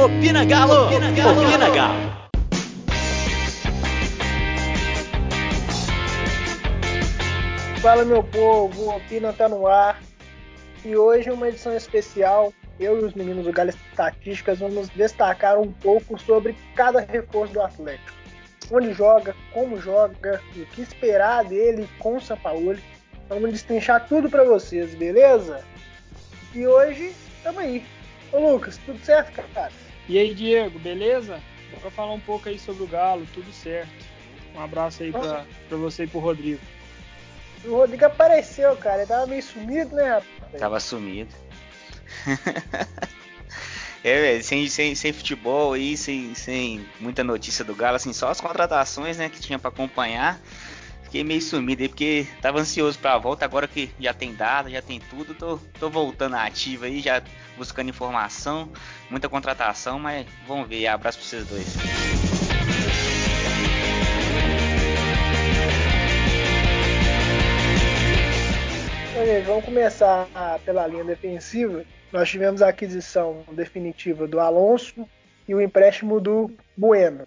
Opina Galo! Opina Galo! Opina Galo! Fala meu povo, o Opina tá no ar. E hoje é uma edição especial. Eu e os meninos do Galo Estatísticas vamos destacar um pouco sobre cada reforço do Atlético. Onde joga, como joga, o que esperar dele com o São Paulo. Vamos destrinchar tudo para vocês, beleza? E hoje, tamo aí. Ô Lucas, tudo certo, cara? E aí, Diego, beleza? Bora falar um pouco aí sobre o Galo, tudo certo. Um abraço aí pra, pra você e pro Rodrigo. O Rodrigo apareceu, cara. Ele tava meio sumido, né, rapaz? Tava sumido. é, velho, sem, sem, sem futebol aí, sem, sem muita notícia do Galo, assim, só as contratações, né, que tinha para acompanhar. Fiquei meio sumido aí, porque tava ansioso pra volta, agora que já tem data, já tem tudo, tô, tô voltando à ativa aí, já buscando informação, muita contratação, mas vamos ver. Abraço pra vocês dois. Vamos começar pela linha defensiva. Nós tivemos a aquisição definitiva do Alonso e o empréstimo do Bueno.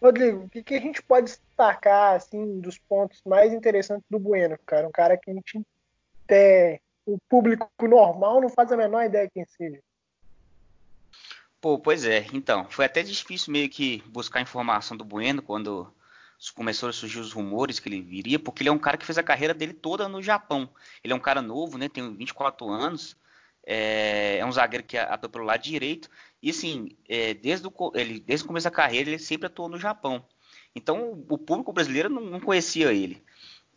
Rodrigo, o que, que, a gente pode destacar assim dos pontos mais interessantes do Bueno, cara? Um cara que a gente até o público normal não faz a menor ideia quem seja. Pô, pois é. Então, foi até difícil meio que buscar informação do Bueno quando começaram a surgir os rumores que ele viria, porque ele é um cara que fez a carreira dele toda no Japão. Ele é um cara novo, né? Tem 24 anos. É, é um zagueiro que atua pelo lado direito. E assim, é, desde, o, ele, desde o começo da carreira, ele sempre atuou no Japão. Então, o público brasileiro não, não conhecia ele.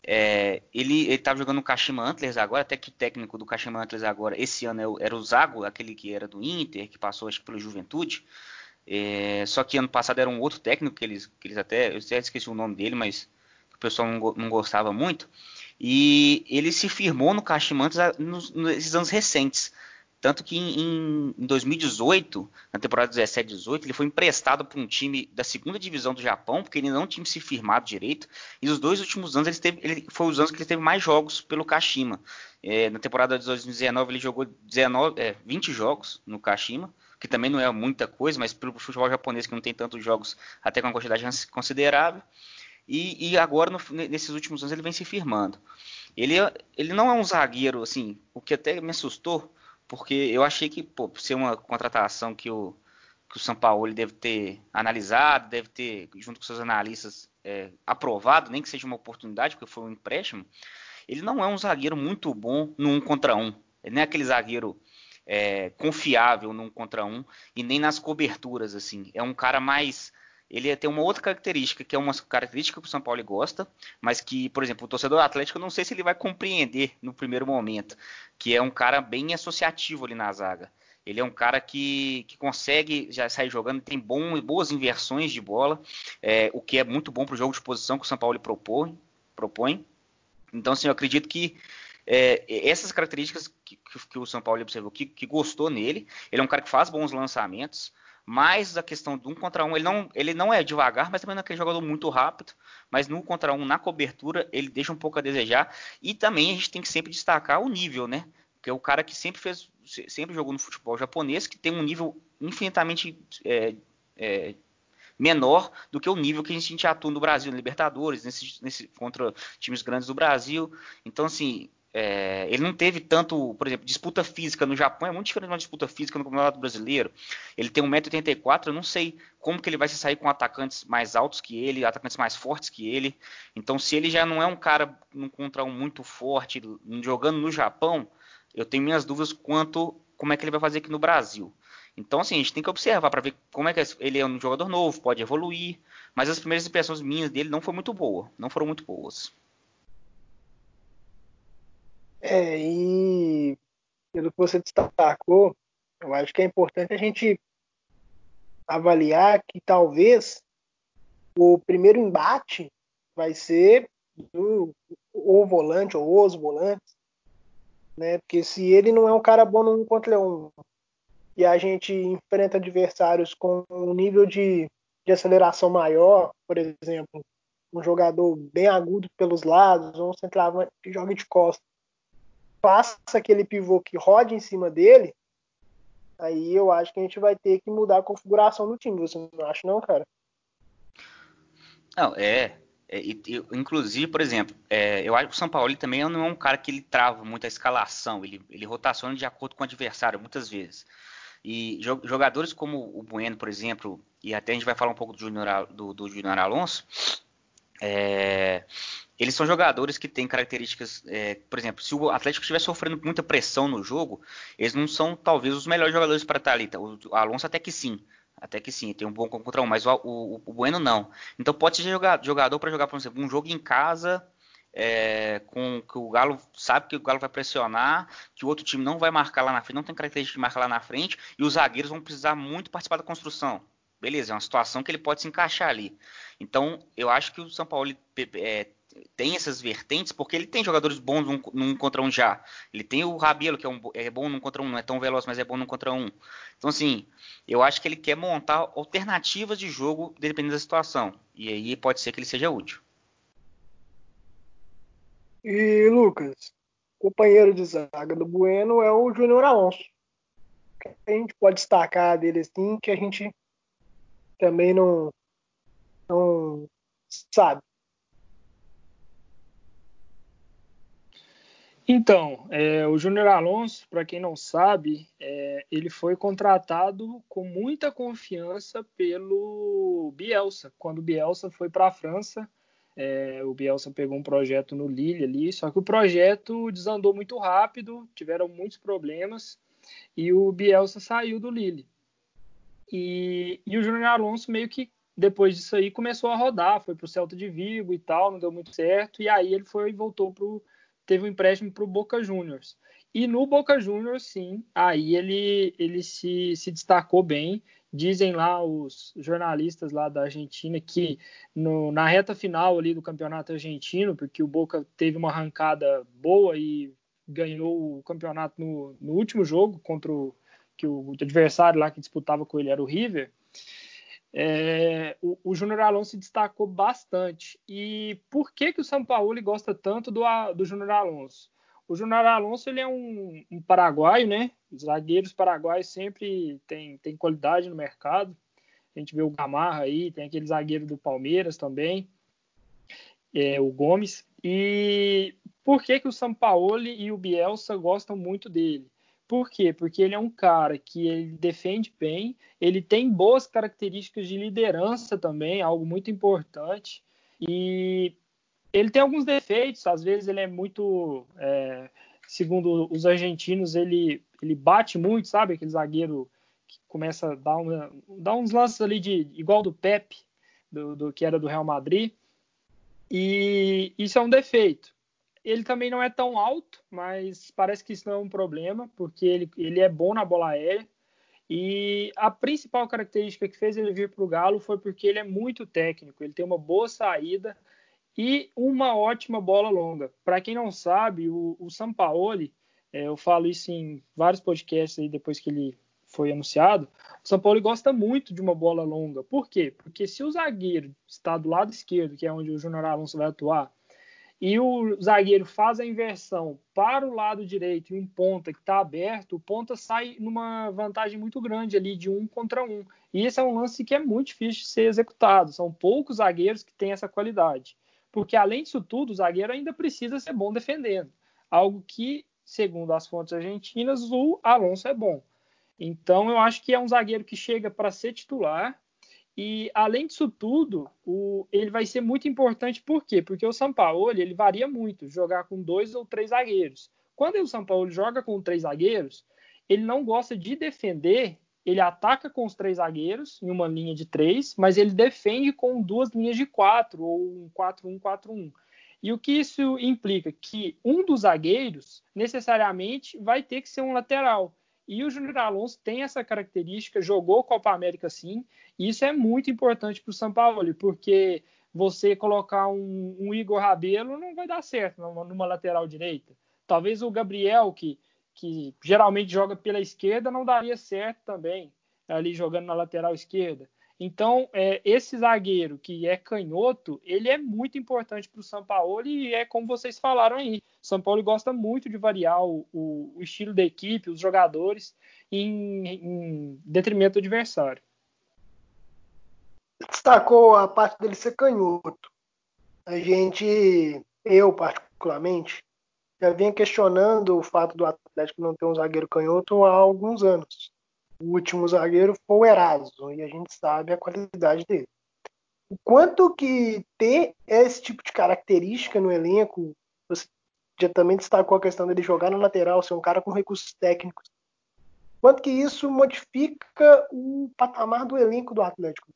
É, ele estava jogando no Kashima Antlers agora, até que o técnico do Kashima Antlers agora, esse ano era o Zago, aquele que era do Inter, que passou acho, pelo Juventude. É, só que ano passado era um outro técnico que eles, que eles até, eu até esqueci o nome dele, mas o pessoal não, não gostava muito. E ele se firmou no Kashima Antlers nos, nesses anos recentes. Tanto que em, em 2018, na temporada 17-18, ele foi emprestado para um time da segunda divisão do Japão, porque ele não tinha se firmado direito. E os dois últimos anos, ele, teve, ele foi os anos que ele teve mais jogos pelo Kashima. É, na temporada de 2019, ele jogou 19, é, 20 jogos no Kashima, que também não é muita coisa, mas pelo futebol japonês, que não tem tantos jogos, até com uma quantidade considerável. E, e agora, no, nesses últimos anos, ele vem se firmando. Ele, ele não é um zagueiro, assim, o que até me assustou porque eu achei que, pô, ser uma contratação que o, que o São Paulo deve ter analisado, deve ter, junto com seus analistas, é, aprovado, nem que seja uma oportunidade, porque foi um empréstimo, ele não é um zagueiro muito bom no um contra um. Ele não é aquele zagueiro é, confiável no um contra um e nem nas coberturas, assim. É um cara mais ele tem uma outra característica, que é uma característica que o São Paulo gosta, mas que, por exemplo, o torcedor atlético, eu não sei se ele vai compreender no primeiro momento, que é um cara bem associativo ali na zaga. Ele é um cara que, que consegue já sair jogando, tem bom, boas inversões de bola, é, o que é muito bom para o jogo de posição que o São Paulo propõe. propõe. Então, assim, eu acredito que é, essas características que, que, que, o São Paulo observou, que, que gostou nele, ele é um cara que faz bons lançamentos, mas a questão do um contra um, ele não, ele não é devagar, mas também não é aquele jogador muito rápido. Mas no um contra um, na cobertura, ele deixa um pouco a desejar. E também a gente tem que sempre destacar o nível, né? Porque é o cara que sempre fez, sempre jogou no futebol japonês, que tem um nível infinitamente é, é, menor do que o nível que a gente atua no Brasil, na Libertadores, nesse, nesse, contra times grandes do Brasil. Então, assim, é, ele não teve tanto, por exemplo, disputa física no Japão é muito diferente de uma disputa física no Campeonato Brasileiro. Ele tem 1,84m, eu não sei como que ele vai se sair com atacantes mais altos que ele, atacantes mais fortes que ele. Então, se ele já não é um cara um contra um muito forte jogando no Japão, eu tenho minhas dúvidas quanto como é que ele vai fazer aqui no Brasil. Então, assim, a gente tem que observar para ver como é que ele é um jogador novo, pode evoluir, mas as primeiras impressões minhas dele não foram muito boas, não foram muito boas. É, e pelo que você destacou, eu acho que é importante a gente avaliar que talvez o primeiro embate vai ser do o volante ou os volantes, né? Porque se ele não é um cara bom no um contra um e a gente enfrenta adversários com um nível de, de aceleração maior, por exemplo, um jogador bem agudo pelos lados, ou um centroavante que joga de costas, faça aquele pivô que rode em cima dele, Aí eu acho que a gente vai ter que mudar a configuração do time. Você não acha, não, cara? Não, é. é e, inclusive, por exemplo, é, eu acho que o São Paulo também não é um cara que ele trava muito a escalação, ele, ele rotaciona de acordo com o adversário, muitas vezes. E jogadores como o Bueno, por exemplo, e até a gente vai falar um pouco do Júnior do, do Junior Alonso, é, eles são jogadores que têm características, é, por exemplo, se o Atlético estiver sofrendo muita pressão no jogo, eles não são talvez os melhores jogadores para estar ali. Tá? O Alonso até que sim, até que sim, tem um bom contra um, mas o, o, o Bueno não. Então pode ser jogador para jogar, por exemplo, um jogo em casa é, com que o Galo sabe que o Galo vai pressionar, que o outro time não vai marcar lá na frente, não tem característica de marcar lá na frente, e os zagueiros vão precisar muito participar da construção. Beleza, é uma situação que ele pode se encaixar ali. Então, eu acho que o São Paulo é, tem essas vertentes, porque ele tem jogadores bons num, num, contra um já. Ele tem o Rabelo, que é, um, é, bom num contra um, não é tão veloz, mas é bom num contra um. Então, assim, eu acho que ele quer montar alternativas de jogo dependendo da situação. E aí pode ser que ele seja útil. E Lucas, companheiro de zaga do Bueno é o Júnior Alonso. A gente pode destacar dele assim, que a gente também não, não sabe. Então, é, o Júnior Alonso, para quem não sabe, é, ele foi contratado com muita confiança pelo Bielsa. Quando o Bielsa foi para a França, é, o Bielsa pegou um projeto no Lille ali, só que o projeto desandou muito rápido, tiveram muitos problemas e o Bielsa saiu do Lille. E, e o Júnior Alonso meio que depois disso aí começou a rodar, foi para o Celta de Vigo e tal, não deu muito certo, e aí ele foi e voltou pro teve um empréstimo para o Boca Juniors. E no Boca Juniors, sim, aí ele, ele se, se destacou bem Dizem lá os jornalistas lá da Argentina que no, na reta final ali do campeonato argentino, porque o Boca teve uma arrancada boa e ganhou o campeonato no, no último jogo contra o que o adversário lá que disputava com ele era o River. É, o, o Júnior Alonso se destacou bastante. E por que, que o São Paulo gosta tanto do, do Júnior Alonso? O Júnior Alonso ele é um, um, paraguaio, né? Os zagueiros paraguaios sempre tem, tem qualidade no mercado. A gente vê o Gamarra aí, tem aquele zagueiro do Palmeiras também, é, o Gomes. E por que, que o Sampaoli e o Bielsa gostam muito dele? Por quê? Porque ele é um cara que ele defende bem, ele tem boas características de liderança também, algo muito importante. E ele tem alguns defeitos, às vezes ele é muito, é, segundo os argentinos, ele, ele bate muito, sabe? Aquele zagueiro que começa a dar, uma, dar uns lances ali de igual do Pepe, do, do, que era do Real Madrid. E isso é um defeito. Ele também não é tão alto, mas parece que isso não é um problema, porque ele, ele é bom na bola aérea. E a principal característica que fez ele vir para o Galo foi porque ele é muito técnico, ele tem uma boa saída, e uma ótima bola longa. Para quem não sabe, o, o Sampaoli, é, eu falo isso em vários podcasts aí depois que ele foi anunciado, o Sampaoli gosta muito de uma bola longa. Por quê? Porque se o zagueiro está do lado esquerdo, que é onde o Júnior Alonso vai atuar, e o zagueiro faz a inversão para o lado direito e um ponta que está aberto, o ponta sai numa vantagem muito grande ali de um contra um. E esse é um lance que é muito difícil de ser executado. São poucos zagueiros que têm essa qualidade porque além disso tudo, o zagueiro ainda precisa ser bom defendendo, algo que, segundo as fontes argentinas, o Alonso é bom. Então eu acho que é um zagueiro que chega para ser titular e além disso tudo, o, ele vai ser muito importante por quê? Porque o Sampaoli ele varia muito, jogar com dois ou três zagueiros. Quando o Sampaoli joga com três zagueiros, ele não gosta de defender ele ataca com os três zagueiros em uma linha de três, mas ele defende com duas linhas de quatro, ou um 4-1-4-1. E o que isso implica? Que um dos zagueiros necessariamente vai ter que ser um lateral. E o Júnior Alonso tem essa característica, jogou Copa América sim, e isso é muito importante para o São Paulo, porque você colocar um, um Igor Rabelo não vai dar certo numa, numa lateral direita. Talvez o Gabriel, que que geralmente joga pela esquerda, não daria certo também, ali jogando na lateral esquerda. Então, é, esse zagueiro que é canhoto, ele é muito importante para o São Paulo e é como vocês falaram aí. São Paulo gosta muito de variar o, o, o estilo da equipe, os jogadores, em, em detrimento do adversário. Destacou a parte dele ser canhoto. A gente, eu particularmente, já vinha questionando o fato do Atlético não ter um zagueiro canhoto há alguns anos. O último zagueiro foi o Eraso, e a gente sabe a qualidade dele. O quanto que ter esse tipo de característica no elenco, você já também destacou a questão dele jogar na lateral, ser um cara com recursos técnicos. Quanto que isso modifica o patamar do elenco do Atlético?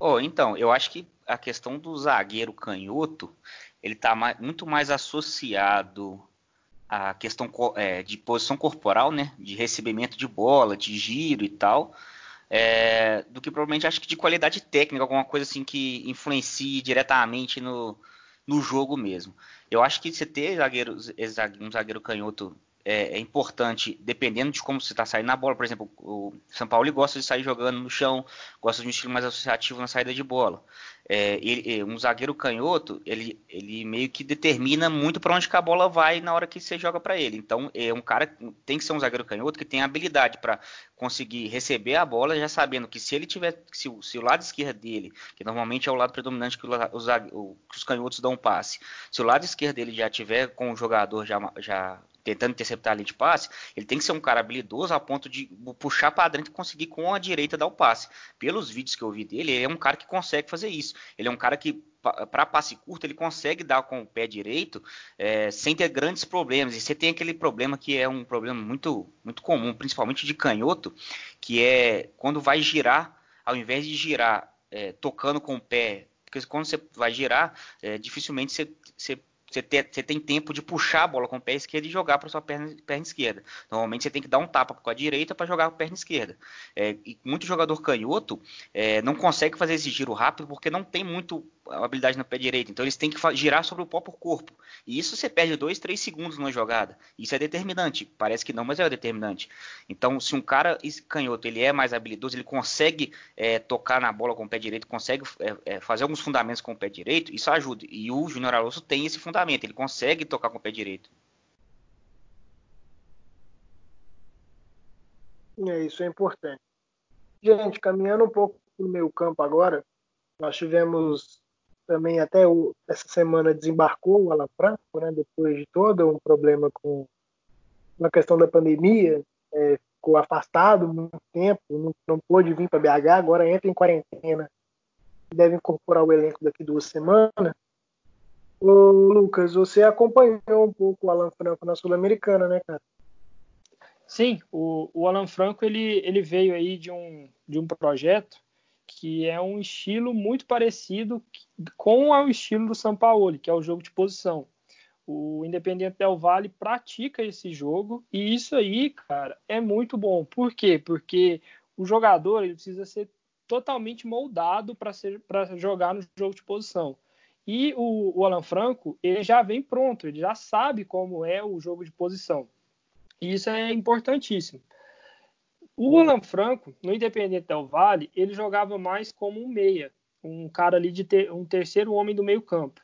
Oh, então, eu acho que a questão do zagueiro canhoto, ele está muito mais associado a questão é, de posição corporal, né, de recebimento de bola, de giro e tal, é, do que provavelmente acho que de qualidade técnica, alguma coisa assim que influencie diretamente no, no jogo mesmo. Eu acho que você ter zagueiro, um zagueiro canhoto é, é, importante, dependendo de como você está saindo na bola. Por exemplo, o São Paulo gosta de sair jogando no chão, gosta de um estilo mais associativo na saída de bola. É, ele, um zagueiro canhoto, ele, ele meio que determina muito para onde a bola vai na hora que você joga para ele. Então, é um cara tem que ser um zagueiro canhoto que tem habilidade para conseguir receber a bola, já sabendo que se ele tiver, se, se, o lado esquerdo dele, que normalmente é o lado predominante que, o, os, que os canhotos dão passe, se o lado esquerdo dele já tiver com o jogador já, já tentando interceptar a linha de passe, ele tem que ser um cara habilidoso a ponto de puxar para dentro e conseguir com a direita dar o passe. Pelos vídeos que eu vi dele, ele é um cara que consegue fazer isso. Ele é um cara que para passe curto ele consegue dar com o pé direito é, sem ter grandes problemas. E você tem aquele problema que é um problema muito muito comum, principalmente de canhoto, que é quando vai girar, ao invés de girar é, tocando com o pé, porque quando você vai girar, é, dificilmente você, você você, você tem tempo de puxar a bola com o pé esquerdo e jogar para sua perna, perna, esquerda. Normalmente você tem que dar um tapa com a direita para jogar com a perna esquerda. É, e muito jogador canhoto é, não consegue fazer esse giro rápido porque não tem muito habilidade no pé direito. Então eles têm que girar sobre o próprio corpo. E isso você perde 2, 3 segundos numa jogada. Isso é determinante. Parece que não, mas é determinante. Então, se um cara canhoto ele é mais habilidoso, ele consegue é, tocar na bola com o pé direito, consegue é, é, fazer alguns fundamentos com o pé direito, isso ajuda. E o Júnior Alonso tem esse fundamento. Ele consegue tocar com o pé direito. É, isso é importante. Gente, caminhando um pouco no meu campo agora, nós tivemos também até o, essa semana desembarcou o Alan Franco, né, depois de todo um problema com a questão da pandemia, é, ficou afastado muito tempo, não, não pôde vir para BH, agora entra em quarentena, deve incorporar o elenco daqui duas semanas. Ô, Lucas, você acompanhou um pouco o Alan Franco na Sul-Americana, né, cara? Sim, o, o Alan Franco ele, ele veio aí de um, de um projeto que é um estilo muito parecido com o estilo do São Paulo, que é o jogo de posição. O Independente Del Valle pratica esse jogo e isso aí, cara, é muito bom. Por quê? Porque o jogador ele precisa ser totalmente moldado para jogar no jogo de posição. E o, o Alan Franco, ele já vem pronto, ele já sabe como é o jogo de posição. E isso é importantíssimo. O Alan Franco, no Independente Del Vale, ele jogava mais como um meia, um cara ali de ter, um terceiro homem do meio campo.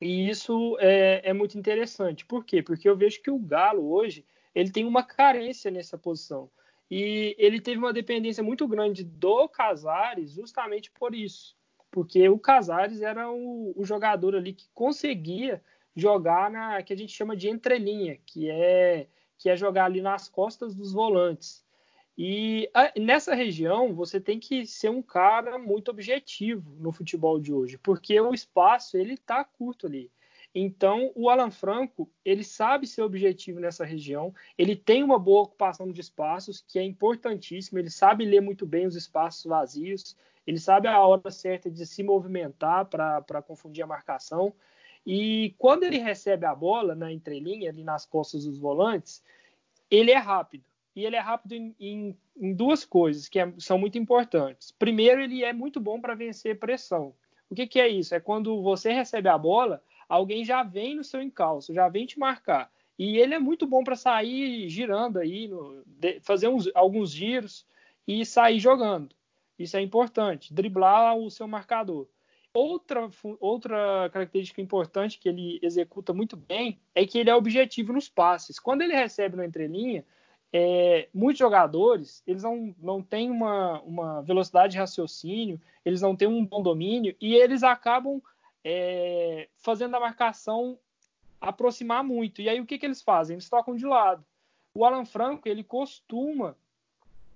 E isso é, é, muito interessante. Por quê? Porque eu vejo que o Galo hoje ele tem uma carência nessa posição. E ele teve uma dependência muito grande do Casares justamente por isso. Porque o Casares era o, o jogador ali que conseguia jogar na que a gente chama de entrelinha, que é que é jogar ali nas costas dos volantes. E a, nessa região você tem que ser um cara muito objetivo no futebol de hoje, porque o espaço ele está curto ali. Então o Alan Franco ele sabe ser objetivo nessa região, ele tem uma boa ocupação de espaços que é importantíssimo, ele sabe ler muito bem os espaços vazios, ele sabe a hora certa de se movimentar para confundir a marcação. E quando ele recebe a bola na entrelinha, ali nas costas dos volantes, ele é rápido e ele é rápido em, em, em duas coisas que é, são muito importantes. Primeiro, ele é muito bom para vencer pressão. O que, que, é isso? É quando você recebe a bola, alguém já vem no seu encalço, já vem te marcar. E ele é muito bom para sair girando aí, no, de, fazer uns, alguns giros e sair jogando. Isso é importante, driblar o seu marcador. Outra, outra característica importante que ele executa muito bem é que ele é objetivo nos passes. Quando ele recebe no entrelinha, é, muitos jogadores eles não, não têm uma, uma velocidade de raciocínio, eles não têm um bom domínio e eles acabam é, fazendo a marcação aproximar muito. E aí o que, que eles fazem? Eles tocam de lado. O Alan Franco ele costuma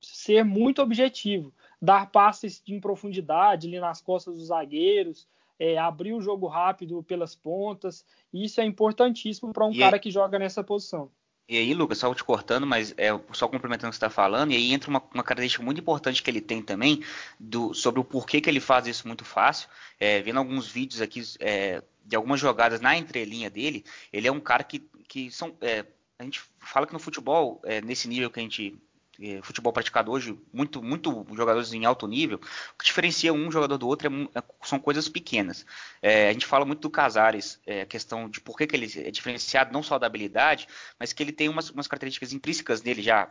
ser muito objetivo, dar passes em profundidade ali nas costas dos zagueiros, é, abrir o jogo rápido pelas pontas. Isso é importantíssimo para um e cara aí, que joga nessa posição. E aí, Lucas, só te cortando, mas é, só complementando o que você está falando, e aí entra uma, uma, característica muito importante que ele tem também, do, sobre o porquê que ele faz isso muito fácil. É, vendo alguns vídeos aqui é, de algumas jogadas na entrelinha dele, ele é um cara que, que são. É, a gente fala que no futebol, é, nesse nível que a gente futebol praticado hoje, muito, muito jogadores em alto nível, o que diferencia um jogador do outro é, é, são coisas pequenas. É, a gente fala muito do Casares, é, a questão de por que, que, ele é diferenciado não só da habilidade, mas que ele tem umas, umas características intrínsecas nele já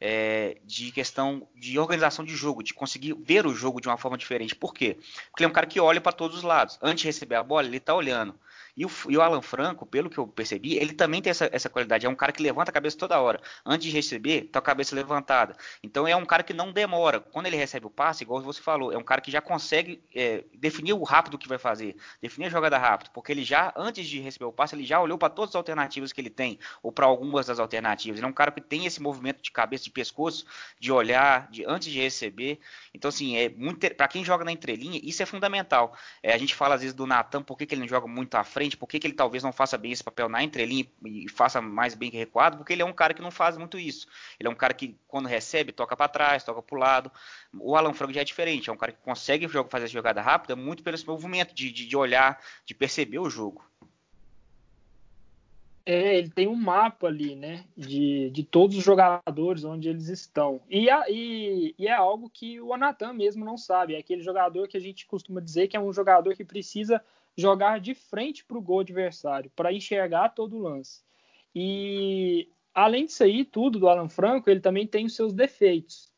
é, de questão de organização de jogo, de conseguir ver o jogo de uma forma diferente. Por quê? Porque ele é um cara que olha para todos os lados. Antes de receber a bola, ele está olhando. E o, e o, Alan Franco, pelo que eu percebi, ele também tem essa, essa, qualidade. É um cara que levanta a cabeça toda hora. Antes de receber, tá a cabeça levantada. Então é um cara que não demora. Quando ele recebe o passe, igual você falou, é um cara que já consegue é, definir o rápido que vai fazer, definir a jogada rápido, porque ele já, antes de receber o passe, ele já olhou para todas as alternativas que ele tem, ou para algumas das alternativas. Ele é um cara que tem esse movimento de cabeça, de pescoço, de olhar, de antes de receber. Então, assim, é muito para quem joga na entrelinha, isso é fundamental. É, a gente fala às vezes do Natan, por que, que ele não joga muito à frente? por que, que ele talvez não faça bem esse papel na entrelinha e faça mais bem que recuado? Porque ele é um cara que não faz muito isso. Ele é um cara que, quando recebe, toca para trás, toca para o lado. O Alan Franco já é diferente, é um cara que consegue fazer essa jogada rápida muito pelo esse movimento de, de, de olhar, de perceber o jogo. É, ele tem um mapa ali, né, de, de todos os jogadores, onde eles estão. E, e, e, é algo que o Anatan mesmo não sabe. É aquele jogador que a gente costuma dizer que é um jogador que precisa jogar de frente para o gol adversário, para enxergar todo o lance. E além disso aí, tudo do Alan Franco, ele também tem os seus defeitos.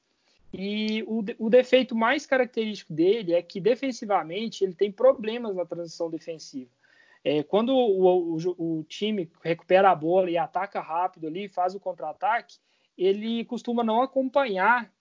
E o, o defeito mais característico dele é que defensivamente ele tem problemas na transição defensiva. É, quando o, o, o, time recupera a bola e ataca rápido ali, faz o contra-ataque, ele costuma não acompanhar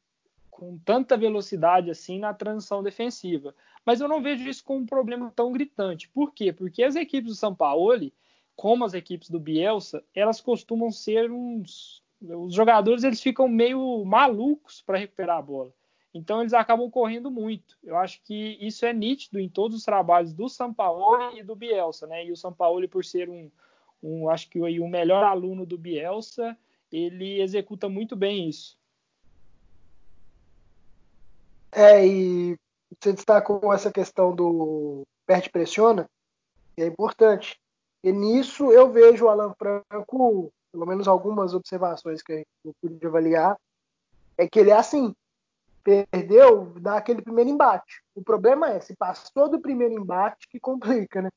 com tanta velocidade assim na transição defensiva. Mas eu não vejo isso como um problema tão gritante. Por quê? Porque as equipes do São Paulo, como as equipes do Bielsa, elas costumam ser uns. Os jogadores eles ficam meio malucos para recuperar a bola. Então eles acabam correndo muito. Eu acho que isso é nítido em todos os trabalhos do São Paulo e do Bielsa, né? E o São Paulo, por ser um, um acho que o melhor aluno do Bielsa, ele executa muito bem isso. É, e você destacou essa questão do perde pressiona, é importante. E nisso eu vejo o Alan Franco, pelo menos algumas observações que eu pude avaliar, é que ele é assim, perdeu, dá aquele primeiro embate. O problema é, se passou do primeiro embate, que complica, né?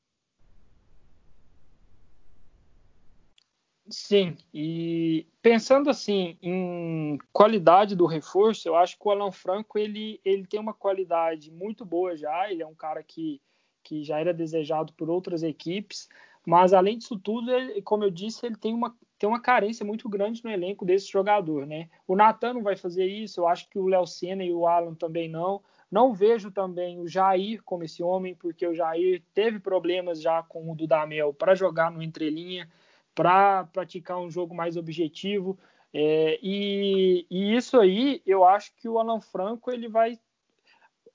Sim, e pensando assim em qualidade do reforço, eu acho que o Alan Franco ele, ele tem uma qualidade muito boa já, ele é um cara que, que já era desejado por outras equipes, mas além disso tudo, ele, como eu disse, ele tem uma, tem uma carência muito grande no elenco desse jogador, né? O Natan não vai fazer isso, eu acho que o Léo Senna e o Alan também não. Não vejo também o Jair como esse homem, porque o Jair teve problemas já com o Dudamel para jogar no entrelinha para praticar um jogo mais objetivo. É, e, e, isso aí, eu acho que o Alan Franco ele vai.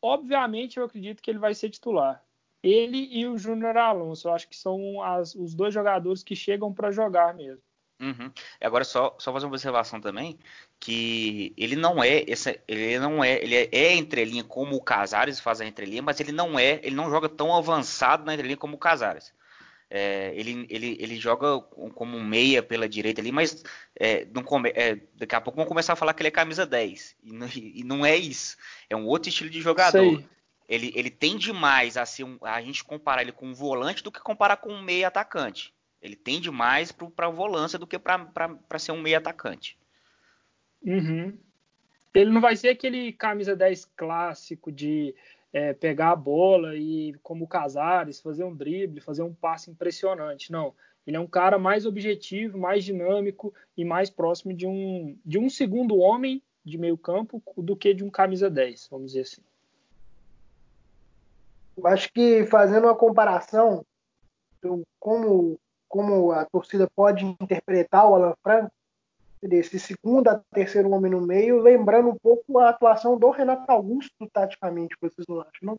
Obviamente, eu acredito que ele vai ser titular. Ele e o Júnior Alonso, eu acho que são as, os dois jogadores que chegam para jogar mesmo. Uhum. Agora só, só fazer uma observação também que ele não é essa, ele não é, ele é, é entrelinha como o Casares faz a entrelinha, mas ele não é, ele não joga tão avançado na entrelinha como o Casares. É, ele, ele, ele joga como um meia pela direita ali, mas é, não come, é, daqui a pouco vão começar a falar que ele é camisa 10. E não, e não é isso. É um outro estilo de jogador. Ele, ele tende mais a ser um, a gente comparar ele com um volante do que comparar com um meia atacante. Ele tende mais para a volância do que para ser um meia atacante. Uhum. Ele não vai ser aquele camisa 10 clássico de é, pegar a bola e, como o Casares, fazer um drible, fazer um passe impressionante. Não. Ele é um cara mais objetivo, mais dinâmico e mais próximo de um, de um segundo homem de meio campo do que de um camisa 10, vamos dizer assim. Acho que fazendo uma comparação, como, como a torcida pode interpretar o Alan Franco, desse segundo a terceiro homem no meio, lembrando um pouco a atuação do Renato Augusto taticamente, vocês não acham, não?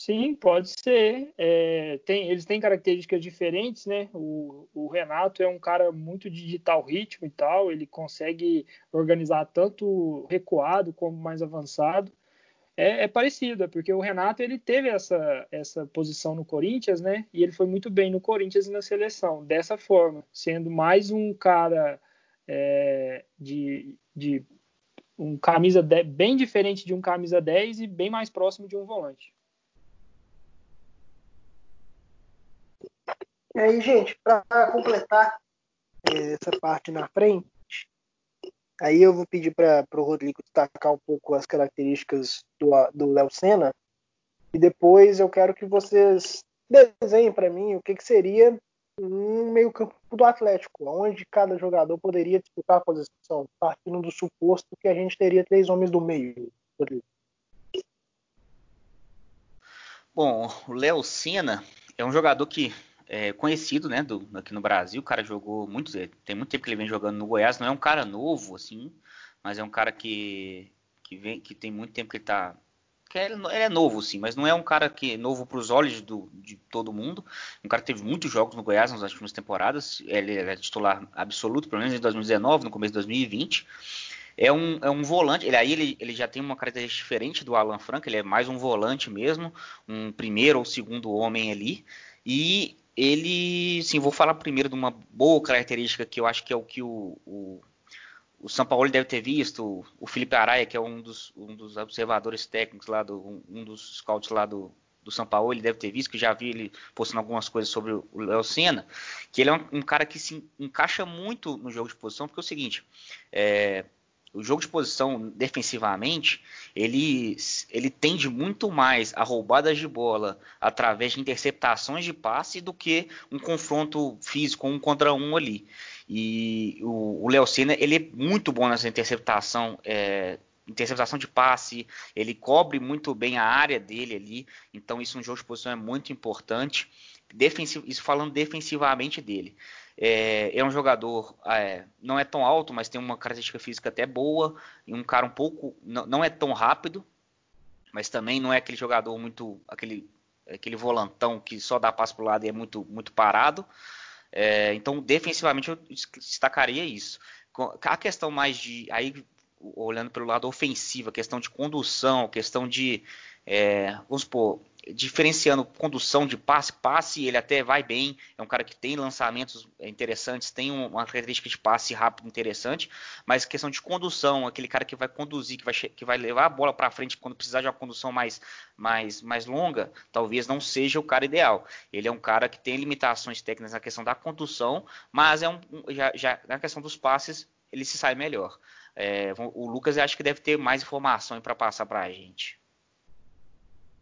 Sim, pode ser. É, tem, eles têm características diferentes, né? O, o, Renato é um cara muito digital ritmo e tal, ele consegue organizar tanto recuado como mais avançado. É, é parecido, é porque o Renato ele teve essa, essa posição no Corinthians, né? E ele foi muito bem no Corinthians e na seleção, dessa forma, sendo mais um cara é, de, de um camisa 10, bem diferente de um camisa 10 e bem mais próximo de um volante. E aí, gente, para completar é, essa parte na frente, aí eu vou pedir para o Rodrigo destacar um pouco as características do Léo Senna e depois eu quero que vocês desenhem para mim o que, que seria um meio-campo do Atlético, onde cada jogador poderia disputar a posição, partindo do suposto que a gente teria três homens do meio. Rodrigo. Bom, o Léo Senna é um jogador que é, conhecido, né, do, aqui no Brasil. O cara jogou muito, é, tem muito tempo que ele vem jogando no Goiás. Não é um cara novo, assim, mas é um cara que, que, vem, que tem muito tempo que ele tá. Que ele, ele é novo, sim, mas não é um cara que é novo para os olhos do, de todo mundo. Um cara que teve muitos jogos no Goiás nas últimas temporadas. Ele é titular absoluto, pelo menos em 2019, no começo de 2020 é um, é um volante. Ele, aí ele, ele já tem uma característica diferente do Alan Franco, ele é mais um volante mesmo, um primeiro ou segundo homem ali. E ele, sim, vou falar primeiro de uma boa característica que eu acho que é o que o, o, o São Paulo deve ter visto, o Felipe Araia, que é um dos, um dos observadores técnicos lá, do, um dos scouts lá do, do São Paulo, ele deve ter visto, que já vi ele postando algumas coisas sobre o Léo Senna, que ele é um, um, cara que se encaixa muito no jogo de posição, porque é o seguinte, é, o jogo de posição defensivamente, ele, ele tende muito mais a roubadas de bola através de interceptações de passe do que um confronto físico um contra um ali. E o, Léo Senna, ele é muito bom nessa interceptação, é, interceptação de passe, ele cobre muito bem a área dele ali, então isso no jogo de posição é muito importante. Defensivo, isso falando defensivamente dele. É, é um jogador, é, não é tão alto, mas tem uma característica física até boa, e um cara um pouco, não, não é tão rápido, mas também não é aquele jogador muito, aquele, aquele volantão que só dá passo para o lado e é muito, muito parado. É, então, defensivamente, eu destacaria isso. A questão mais de, aí olhando pelo lado ofensivo, a questão de condução, a questão de, é, vamos supor, diferenciando condução de passe, passe ele até vai bem, é um cara que tem lançamentos interessantes, tem uma característica de passe rápido interessante, mas questão de condução, aquele cara que vai conduzir, que vai, que vai levar a bola para frente quando precisar de uma condução mais, mais, mais longa, talvez não seja o cara ideal. Ele é um cara que tem limitações técnicas na questão da condução, mas é um, já, já na questão dos passes ele se sai melhor. É, o Lucas acho que deve ter mais informação para passar para a gente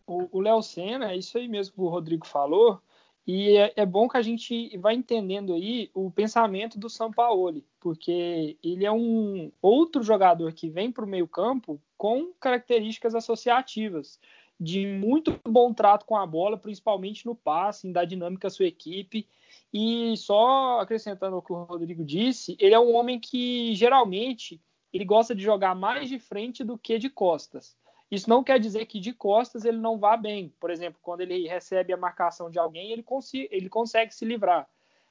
o Léo Senna, é isso aí mesmo que o Rodrigo falou, e é, é, bom que a gente vai entendendo aí o pensamento do Sampaoli, porque ele é um outro jogador que vem para o meio campo com características associativas, de muito bom trato com a bola, principalmente no passe, dar dinâmica à sua equipe. E só acrescentando o que o Rodrigo disse, ele é um homem que geralmente ele gosta de jogar mais de frente do que de costas. Isso não quer dizer que de costas ele não vá bem. Por exemplo, quando ele recebe a marcação de alguém, ele, ele consegue se livrar.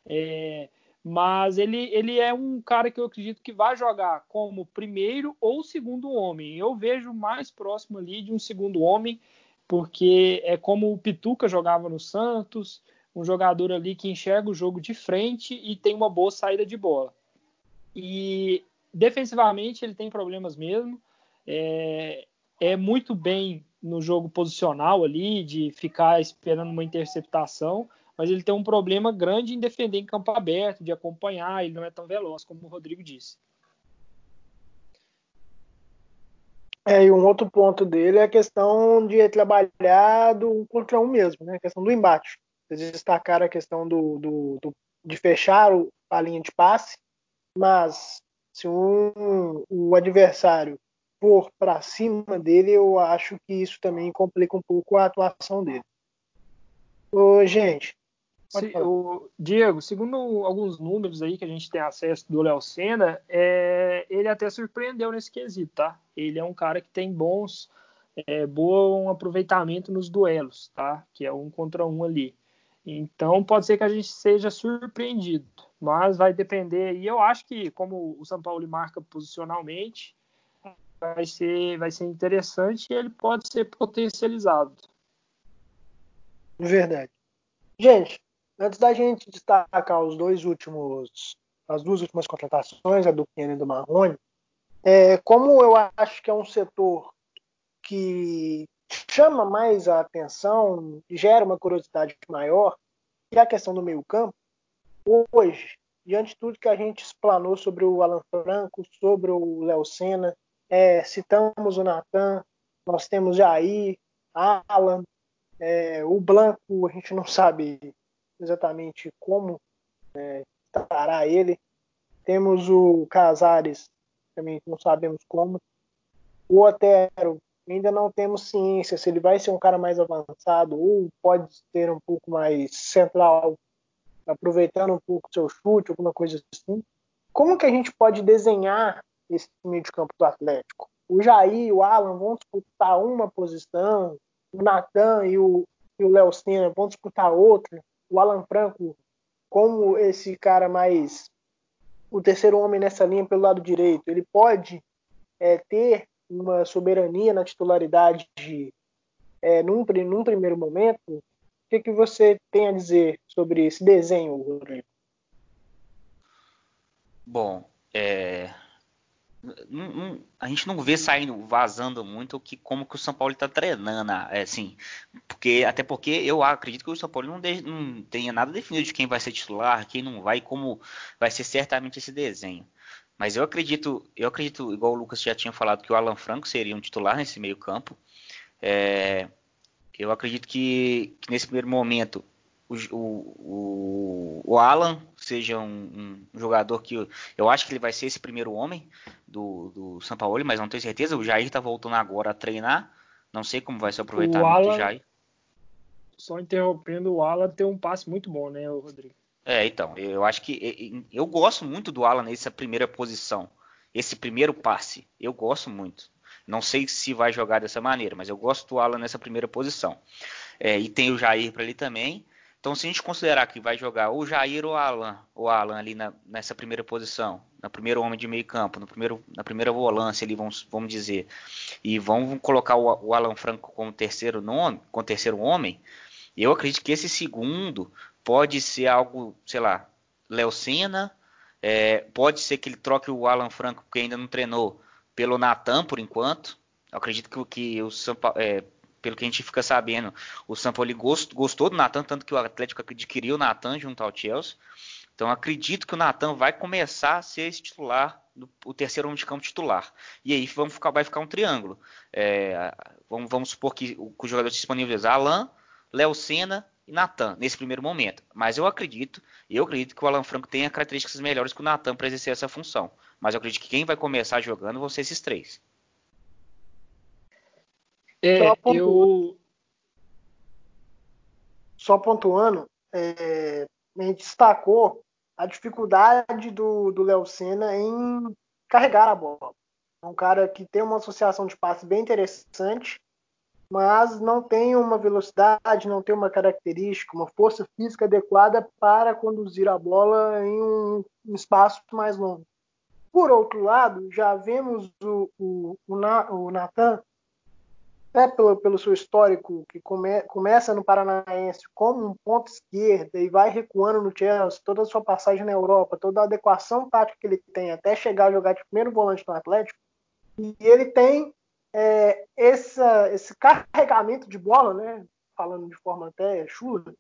É, mas ele, ele é um cara que eu acredito que vai jogar como primeiro ou segundo homem. Eu vejo mais próximo ali de um segundo homem, porque é como o Pituca jogava no Santos, um jogador ali que enxerga o jogo de frente e tem uma boa saída de bola. E defensivamente ele tem problemas mesmo. É, é muito bem no jogo posicional ali, de ficar esperando uma interceptação, mas ele tem um problema grande em defender em campo aberto, de acompanhar, ele não é tão veloz, como o Rodrigo disse. É, e um outro ponto dele é a questão de trabalhar do um contra um mesmo, né? A questão do embate. Vocês destacaram a questão do, do, do de fechar a linha de passe, mas se um, o adversário for para cima dele, eu acho que isso também complica um pouco a atuação dele. Ô, gente. Se, o, Diego, segundo alguns números aí que a gente tem acesso do Léo Senna, é, ele até surpreendeu nesse quesito, tá? Ele é um cara que tem bons, é, bom aproveitamento nos duelos, tá? Que é um contra um ali. Então pode ser que a gente seja surpreendido, mas vai depender. E eu acho que como o São Paulo marca posicionalmente, vai ser, vai ser interessante e ele pode ser potencializado. Verdade. Gente, antes da gente destacar os dois últimos, as duas últimas contratações, a do Kenny e do Marrone, é, como eu acho que é um setor que chama mais a atenção, gera uma curiosidade maior, que é a questão do meio campo, hoje, diante de tudo que a gente explanou sobre o Alan Franco, sobre o Léo Senna, é, citamos o Natan, nós temos Jair, Alan, é, o Blanco, a gente não sabe exatamente como é, estará ele. Temos o Casares, também não sabemos como. O Otero, ainda não temos ciência se ele vai ser um cara mais avançado ou pode ser um pouco mais central, aproveitando um pouco seu chute, alguma coisa assim. Como que a gente pode desenhar esse meio de campo do Atlético? O Jair e o Alan vão disputar uma posição, o Natan e o Léo Senna vão disputar outra, o Alan Franco como esse cara mais o terceiro homem nessa linha pelo lado direito, ele pode é, ter uma soberania na titularidade de, é, num, num primeiro momento. O que, que você tem a dizer sobre esse desenho, Rodrigo? Bom, é, a gente não vê saindo, vazando muito que como que o São Paulo está treinando, assim, porque até porque eu acredito que o São Paulo não, de, não tenha nada definido de quem vai ser titular, quem não vai, como vai ser certamente esse desenho. Mas eu acredito, eu acredito, igual o Lucas já tinha falado, que o Alan Franco seria um titular nesse meio campo. É, eu acredito que, que, nesse primeiro momento o, o, o Alan seja um, um, jogador que eu, acho que ele vai ser esse primeiro homem do, do São Paulo, mas não tenho certeza. O Jair está voltando agora a treinar. Não sei como vai ser o aproveitamento o Alan, do Jair. Só interrompendo, o Alan tem um passe muito bom, né, Rodrigo? É, então, eu acho que eu gosto muito do Alan nessa primeira posição, esse primeiro passe, eu gosto muito. Não sei se vai jogar dessa maneira, mas eu gosto do Alan nessa primeira posição. É, e tem o Jair para ali também. Então, se a gente considerar que vai jogar o Jair ou Alan, o Alan ali na, nessa primeira posição, na primeiro homem de meio campo, no primeiro, na primeira volância ali, vamos, vamos dizer, e vamos colocar o, o Alan Franco como terceiro nome, como terceiro homem, eu acredito que esse segundo pode ser algo, sei lá, Léo Senna, é, pode ser que ele troque o Alan Franco, que ainda não treinou, pelo Natan por enquanto. Eu acredito que, que o Sampa, é, pelo que a gente fica sabendo, o Sampoli gost, gostou do Natan, tanto que o Atlético adquiriu o Natan junto ao Chelsea. Então acredito que o Natan vai começar a ser esse titular, o terceiro homem de campo titular. E aí vamos ficar, vai ficar um triângulo. É, vamos, vamos, supor que, que os jogadores disponíveis Alan, Léo Senna e Natan nesse primeiro momento. Mas eu acredito, eu acredito que o Alan Franco tenha características melhores que o Natan para exercer essa função. Mas eu acredito que quem vai começar jogando vão ser esses três. É, só eu só pontuando, é, a gente destacou a dificuldade do Léo Senna em carregar a bola. É um cara que tem uma associação de passe bem interessante, mas não tem uma velocidade, não tem uma característica, uma força física adequada para conduzir a bola em um espaço mais longo. Por outro lado, já vemos o, o, o Natan, pelo, pelo seu histórico, que come, começa no Paranaense como um ponto esquerda e vai recuando no Chelsea, toda a sua passagem na Europa, toda a adequação tática que ele tem até chegar a jogar de primeiro volante no Atlético, e ele tem é, essa, esse carregamento de bola, né, falando de forma até chula,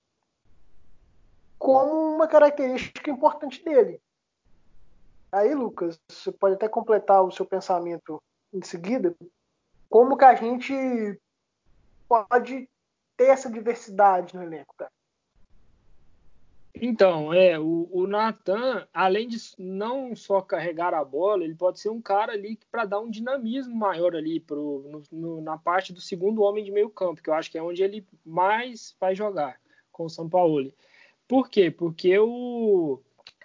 como uma característica importante dele. Aí, Lucas, você pode até completar o seu pensamento em seguida. Como que a gente pode ter essa diversidade no elenco, cara? Então, é, o, o Nathan, além de não só carregar a bola, ele pode ser um cara ali para dar um dinamismo maior ali pro, no, no, na parte do segundo homem de meio campo, que eu acho que é onde ele mais vai jogar com o São Paulo. Por quê? Porque o,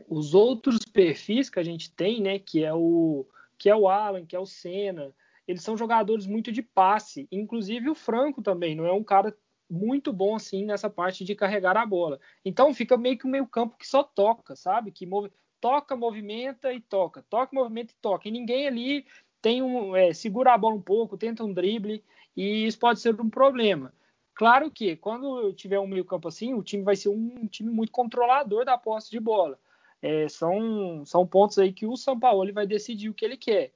os outros perfis que a gente tem, né, que é o que é o Alan, que é o Senna, eles são jogadores muito de passe, inclusive o Franco também, não é um cara muito bom assim nessa parte de carregar a bola. Então fica meio que um meio campo que só toca, sabe? Que move, toca, movimenta e toca, toca, movimenta e toca. E ninguém ali tem um é, segura a bola um pouco, tenta um drible e isso pode ser um problema. Claro que quando tiver um meio campo assim, o time vai ser um time muito controlador da posse de bola. É, são, são pontos aí que o São Paulo vai decidir o que ele quer.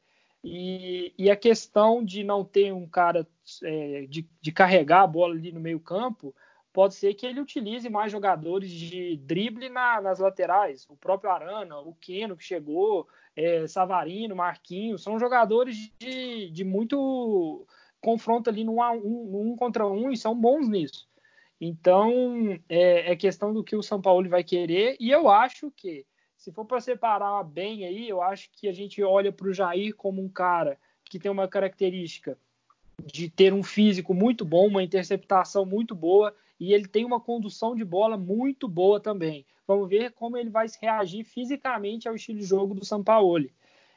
E, e a questão de não ter um cara é, de, de, carregar a bola ali no meio campo, pode ser que ele utilize mais jogadores de drible na, nas laterais. O próprio Arana, o Keno que chegou, é, Savarino, Marquinhos, são jogadores de, de muito confronto ali no um, um contra um e são bons nisso. Então, é, é, questão do que o São Paulo vai querer, e eu acho que se for para separar bem aí, eu acho que a gente olha para o Jair como um cara que tem uma característica de ter um físico muito bom, uma interceptação muito boa e ele tem uma condução de bola muito boa também. Vamos ver como ele vai reagir fisicamente ao estilo de jogo do Sampaoli.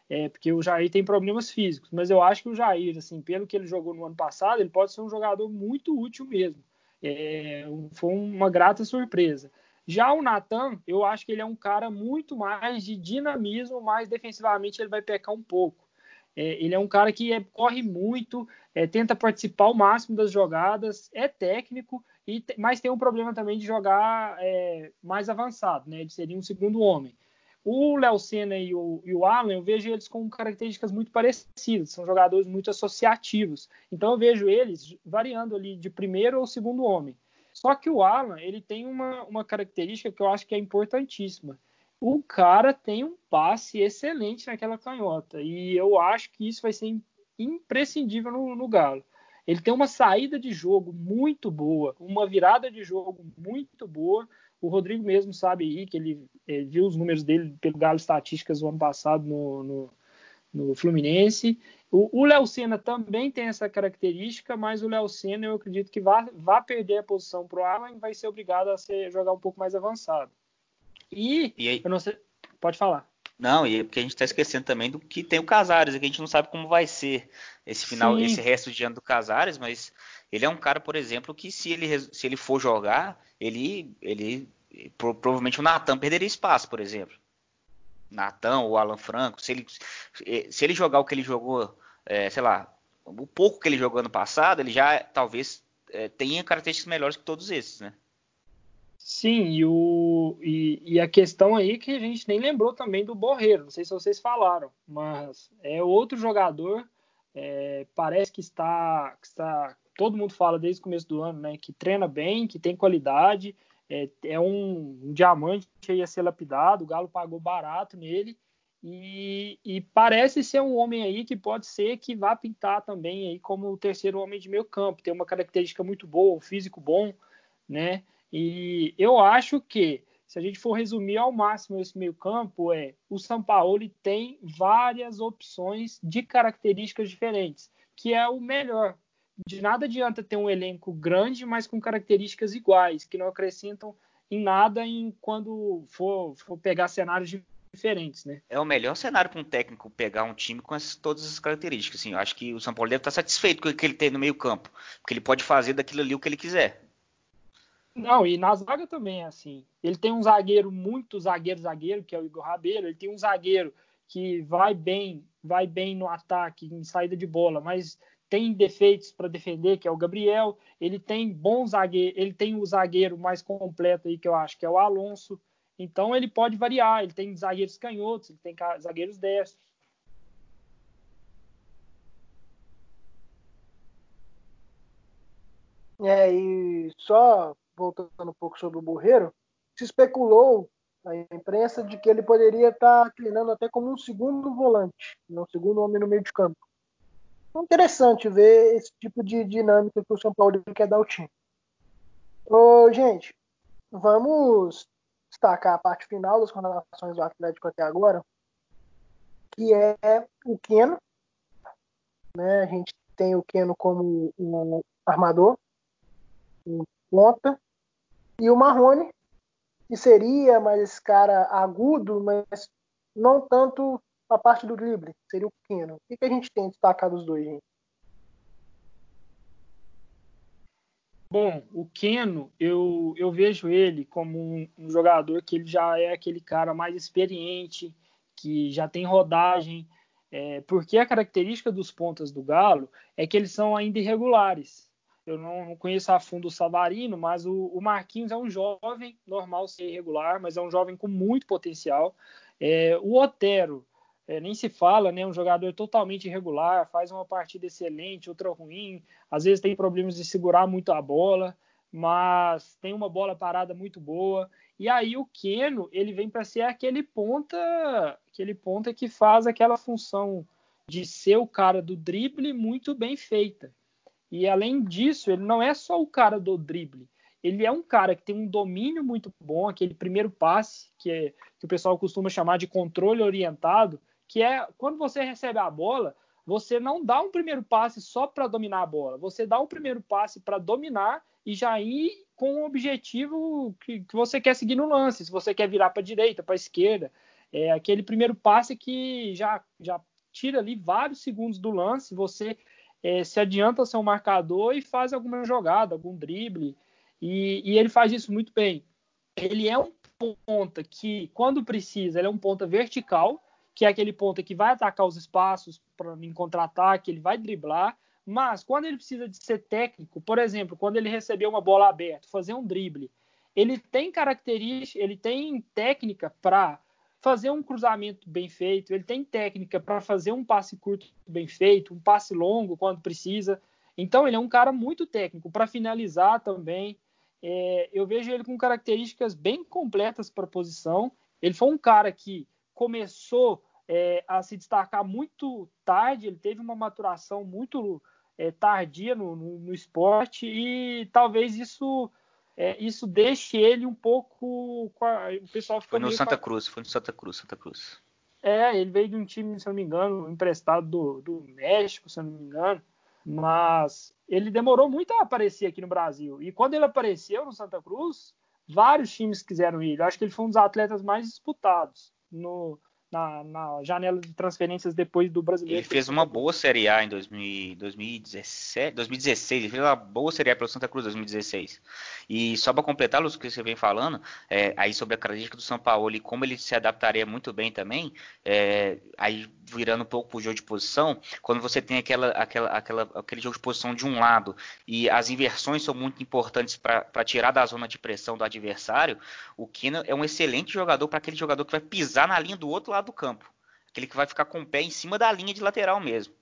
É, porque o Jair tem problemas físicos, mas eu acho que o Jair, assim, pelo que ele jogou no ano passado, ele pode ser um jogador muito útil mesmo. É, foi uma grata surpresa. Já o Natan, eu acho que ele é um cara muito mais de dinamismo, mas defensivamente ele vai pecar um pouco. É, ele é um cara que é, corre muito, é, tenta participar ao máximo das jogadas, é técnico, e, mas tem um problema também de jogar é, mais avançado, né? Ele seria um segundo homem. O Léo Senna e o, e o Alan, eu vejo eles com características muito parecidas, são jogadores muito associativos. Então eu vejo eles variando ali de primeiro ou segundo homem. Só que o Alan, ele tem uma, uma característica que eu acho que é importantíssima. O cara tem um passe excelente naquela canhota. E eu acho que isso vai ser imprescindível no, no Galo. Ele tem uma saída de jogo muito boa, uma virada de jogo muito boa. O Rodrigo mesmo sabe aí que ele, ele viu os números dele pelo Galo Estatísticas do ano passado no, no, no Fluminense. O Léo Senna também tem essa característica, mas o Léo Senna eu acredito que vai, perder a posição para o Alan e vai ser obrigado a ser, jogar um pouco mais avançado. E, e aí, eu não sei, pode falar. Não, e é porque a gente está esquecendo também do que tem o Casares, que a gente não sabe como vai ser esse final, Sim. esse resto de ano do Casares, mas ele é um cara, por exemplo, que se ele, se ele for jogar, ele, ele provavelmente o Natan perderia espaço, por exemplo. Natan ou Alan Franco, se ele, se ele jogar o que ele jogou, é, sei lá, o pouco que ele jogou ano passado, ele já talvez é, tenha características melhores que todos esses, né? Sim, e, o, e, e, a questão aí que a gente nem lembrou também do Borreiro, não sei se vocês falaram, mas é outro jogador, é, parece que está, que está, todo mundo fala desde o começo do ano, né, que treina bem, que tem qualidade, é, é um, um, diamante que ia ser lapidado, o Galo pagou barato nele. E, e, parece ser um homem aí que pode ser que vá pintar também aí como o terceiro homem de meio campo, tem uma característica muito boa, um físico bom, né? E eu acho que se a gente for resumir ao máximo esse meio campo é o São Paulo tem várias opções de características diferentes, que é o melhor de nada adianta ter um elenco grande, mas com características iguais, que não acrescentam em nada em quando for, for pegar cenários diferentes, né? É o melhor cenário para um técnico pegar um time com essas, todas as características. Assim, eu acho que o São Paulo deve estar satisfeito com o que ele tem no meio campo, porque ele pode fazer daquilo ali o que ele quiser. Não, e na zaga também é assim. Ele tem um zagueiro muito zagueiro zagueiro, que é o Igor Rabelo. Ele tem um zagueiro que vai bem, vai bem no ataque, em saída de bola, mas tem defeitos para defender, que é o Gabriel. Ele tem bom zagueiro, ele tem o zagueiro mais completo aí, que eu acho que é o Alonso. Então ele pode variar, ele tem zagueiros canhotos, ele tem zagueiros destros. É, e só voltando um pouco sobre o Borreiro, se especulou na imprensa de que ele poderia estar treinando até como um segundo volante, né, um segundo homem no meio de campo. Interessante ver esse tipo de dinâmica que o São Paulo quer dar ao time. Ô, gente, vamos destacar a parte final das contratações do Atlético até agora, que é o Keno. Né? A gente tem o Keno como um armador, um ponta, e o Marrone, que seria mais esse cara agudo, mas não tanto a parte do drible, seria o Keno. O que, que a gente tem destacado dos dois, gente? Bom, o Keno, eu, eu vejo ele como um, um, jogador que ele já é aquele cara mais experiente, que já tem rodagem, é, porque a característica dos pontas do Galo é que eles são ainda irregulares. Eu não, não conheço a fundo o Savarino, mas o, o, Marquinhos é um jovem, normal ser irregular, mas é um jovem com muito potencial. É, o Otero, é, nem se fala, né? Um jogador totalmente irregular, faz uma partida excelente, outra ruim, às vezes tem problemas de segurar muito a bola, mas tem uma bola parada muito boa. E aí o Keno, ele vem para ser aquele ponta, aquele ponta que faz aquela função de ser o cara do drible muito bem feita. E além disso, ele não é só o cara do drible, ele é um cara que tem um domínio muito bom, aquele primeiro passe, que, é, que o pessoal costuma chamar de controle orientado, que é quando você recebe a bola, você não dá um primeiro passe só para dominar a bola, você dá um primeiro passe para dominar e já ir com o objetivo que, que, você quer seguir no lance. Se você quer virar para a direita, para a esquerda, é aquele primeiro passe que já, já tira ali vários segundos do lance, você é, se adianta ao seu marcador e faz alguma jogada, algum drible, e, e ele faz isso muito bem. Ele é um ponta que, quando precisa, ele é um ponta vertical, que é aquele ponto que vai atacar os espaços para em contra-ataque, ele vai driblar, mas quando ele precisa de ser técnico, por exemplo, quando ele receber uma bola aberta, fazer um drible, ele tem características, ele tem técnica para fazer um cruzamento bem feito, ele tem técnica para fazer um passe curto bem feito, um passe longo quando precisa. Então ele é um cara muito técnico para finalizar também. É, eu vejo ele com características bem completas para a posição. Ele foi um cara que começou é, a se destacar muito tarde, ele teve uma maturação muito é, tardia no, no, no, esporte e talvez isso é, isso deixe ele um pouco. O pessoal foi no Santa Cruz, foi no Santa Cruz, Santa Cruz. É, ele veio de um time, se não me engano, emprestado do, do México, se não me engano, mas ele demorou muito a aparecer aqui no Brasil. E quando ele apareceu no Santa Cruz, vários times quiseram ele. Eu acho que ele foi um dos atletas mais disputados no, na, na, janela de transferências depois do brasileiro. Ele fez uma boa Série A em 2000, 2017, 2016, ele fez uma boa Série A pelo Santa Cruz 2016. E só para completar, Lúcio, o que você vem falando, é, aí sobre a característica do São Paulo e como ele se adaptaria muito bem também, é, aí virando um pouco o jogo de posição, quando você tem aquela, aquela, aquela, aquele jogo de posição de um lado e as inversões são muito importantes para tirar da zona de pressão do adversário, o Kina é um excelente jogador para aquele jogador que vai pisar na linha do outro lado do campo. Aquele que vai ficar com o pé em cima da linha de lateral mesmo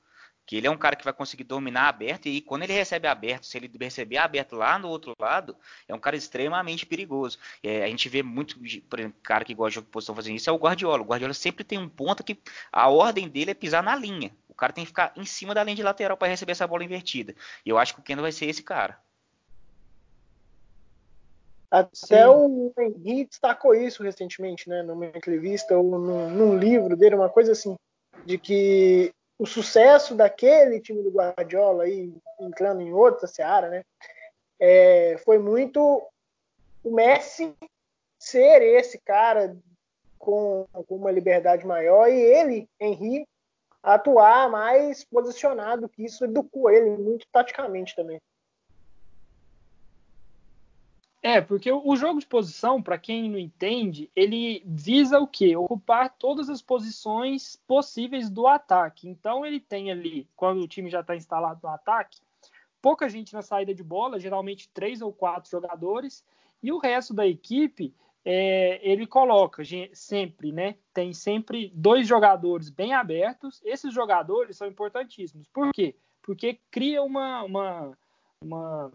que ele é um cara que vai conseguir dominar aberto e quando ele recebe aberto, se ele receber aberto lá no outro lado, é um cara extremamente perigoso. É, a gente vê muito, por exemplo, cara que gosta de jogo de posição fazendo isso é o Guardiola. O Guardiola sempre tem um ponto que a ordem dele é pisar na linha. O cara tem que ficar em cima da linha de lateral para receber essa bola invertida. E eu acho que o Keno vai ser esse cara. Até Sim. o Henry destacou isso recentemente, né, numa entrevista ou num, num livro dele, uma coisa assim, de que o sucesso daquele time do Guardiola aí entrando em outra seara, né? É, foi muito o Messi ser esse cara com, com, uma liberdade maior e ele, Henry, atuar mais posicionado, que isso educou ele muito taticamente também. É, porque o jogo de posição, para quem não entende, ele visa o quê? Ocupar todas as posições possíveis do ataque. Então ele tem ali, quando o time já está instalado no ataque, pouca gente na saída de bola, geralmente três ou quatro jogadores, e o resto da equipe é, ele coloca sempre, né? Tem sempre dois jogadores bem abertos. Esses jogadores são importantíssimos. Por quê? Porque cria uma, uma, uma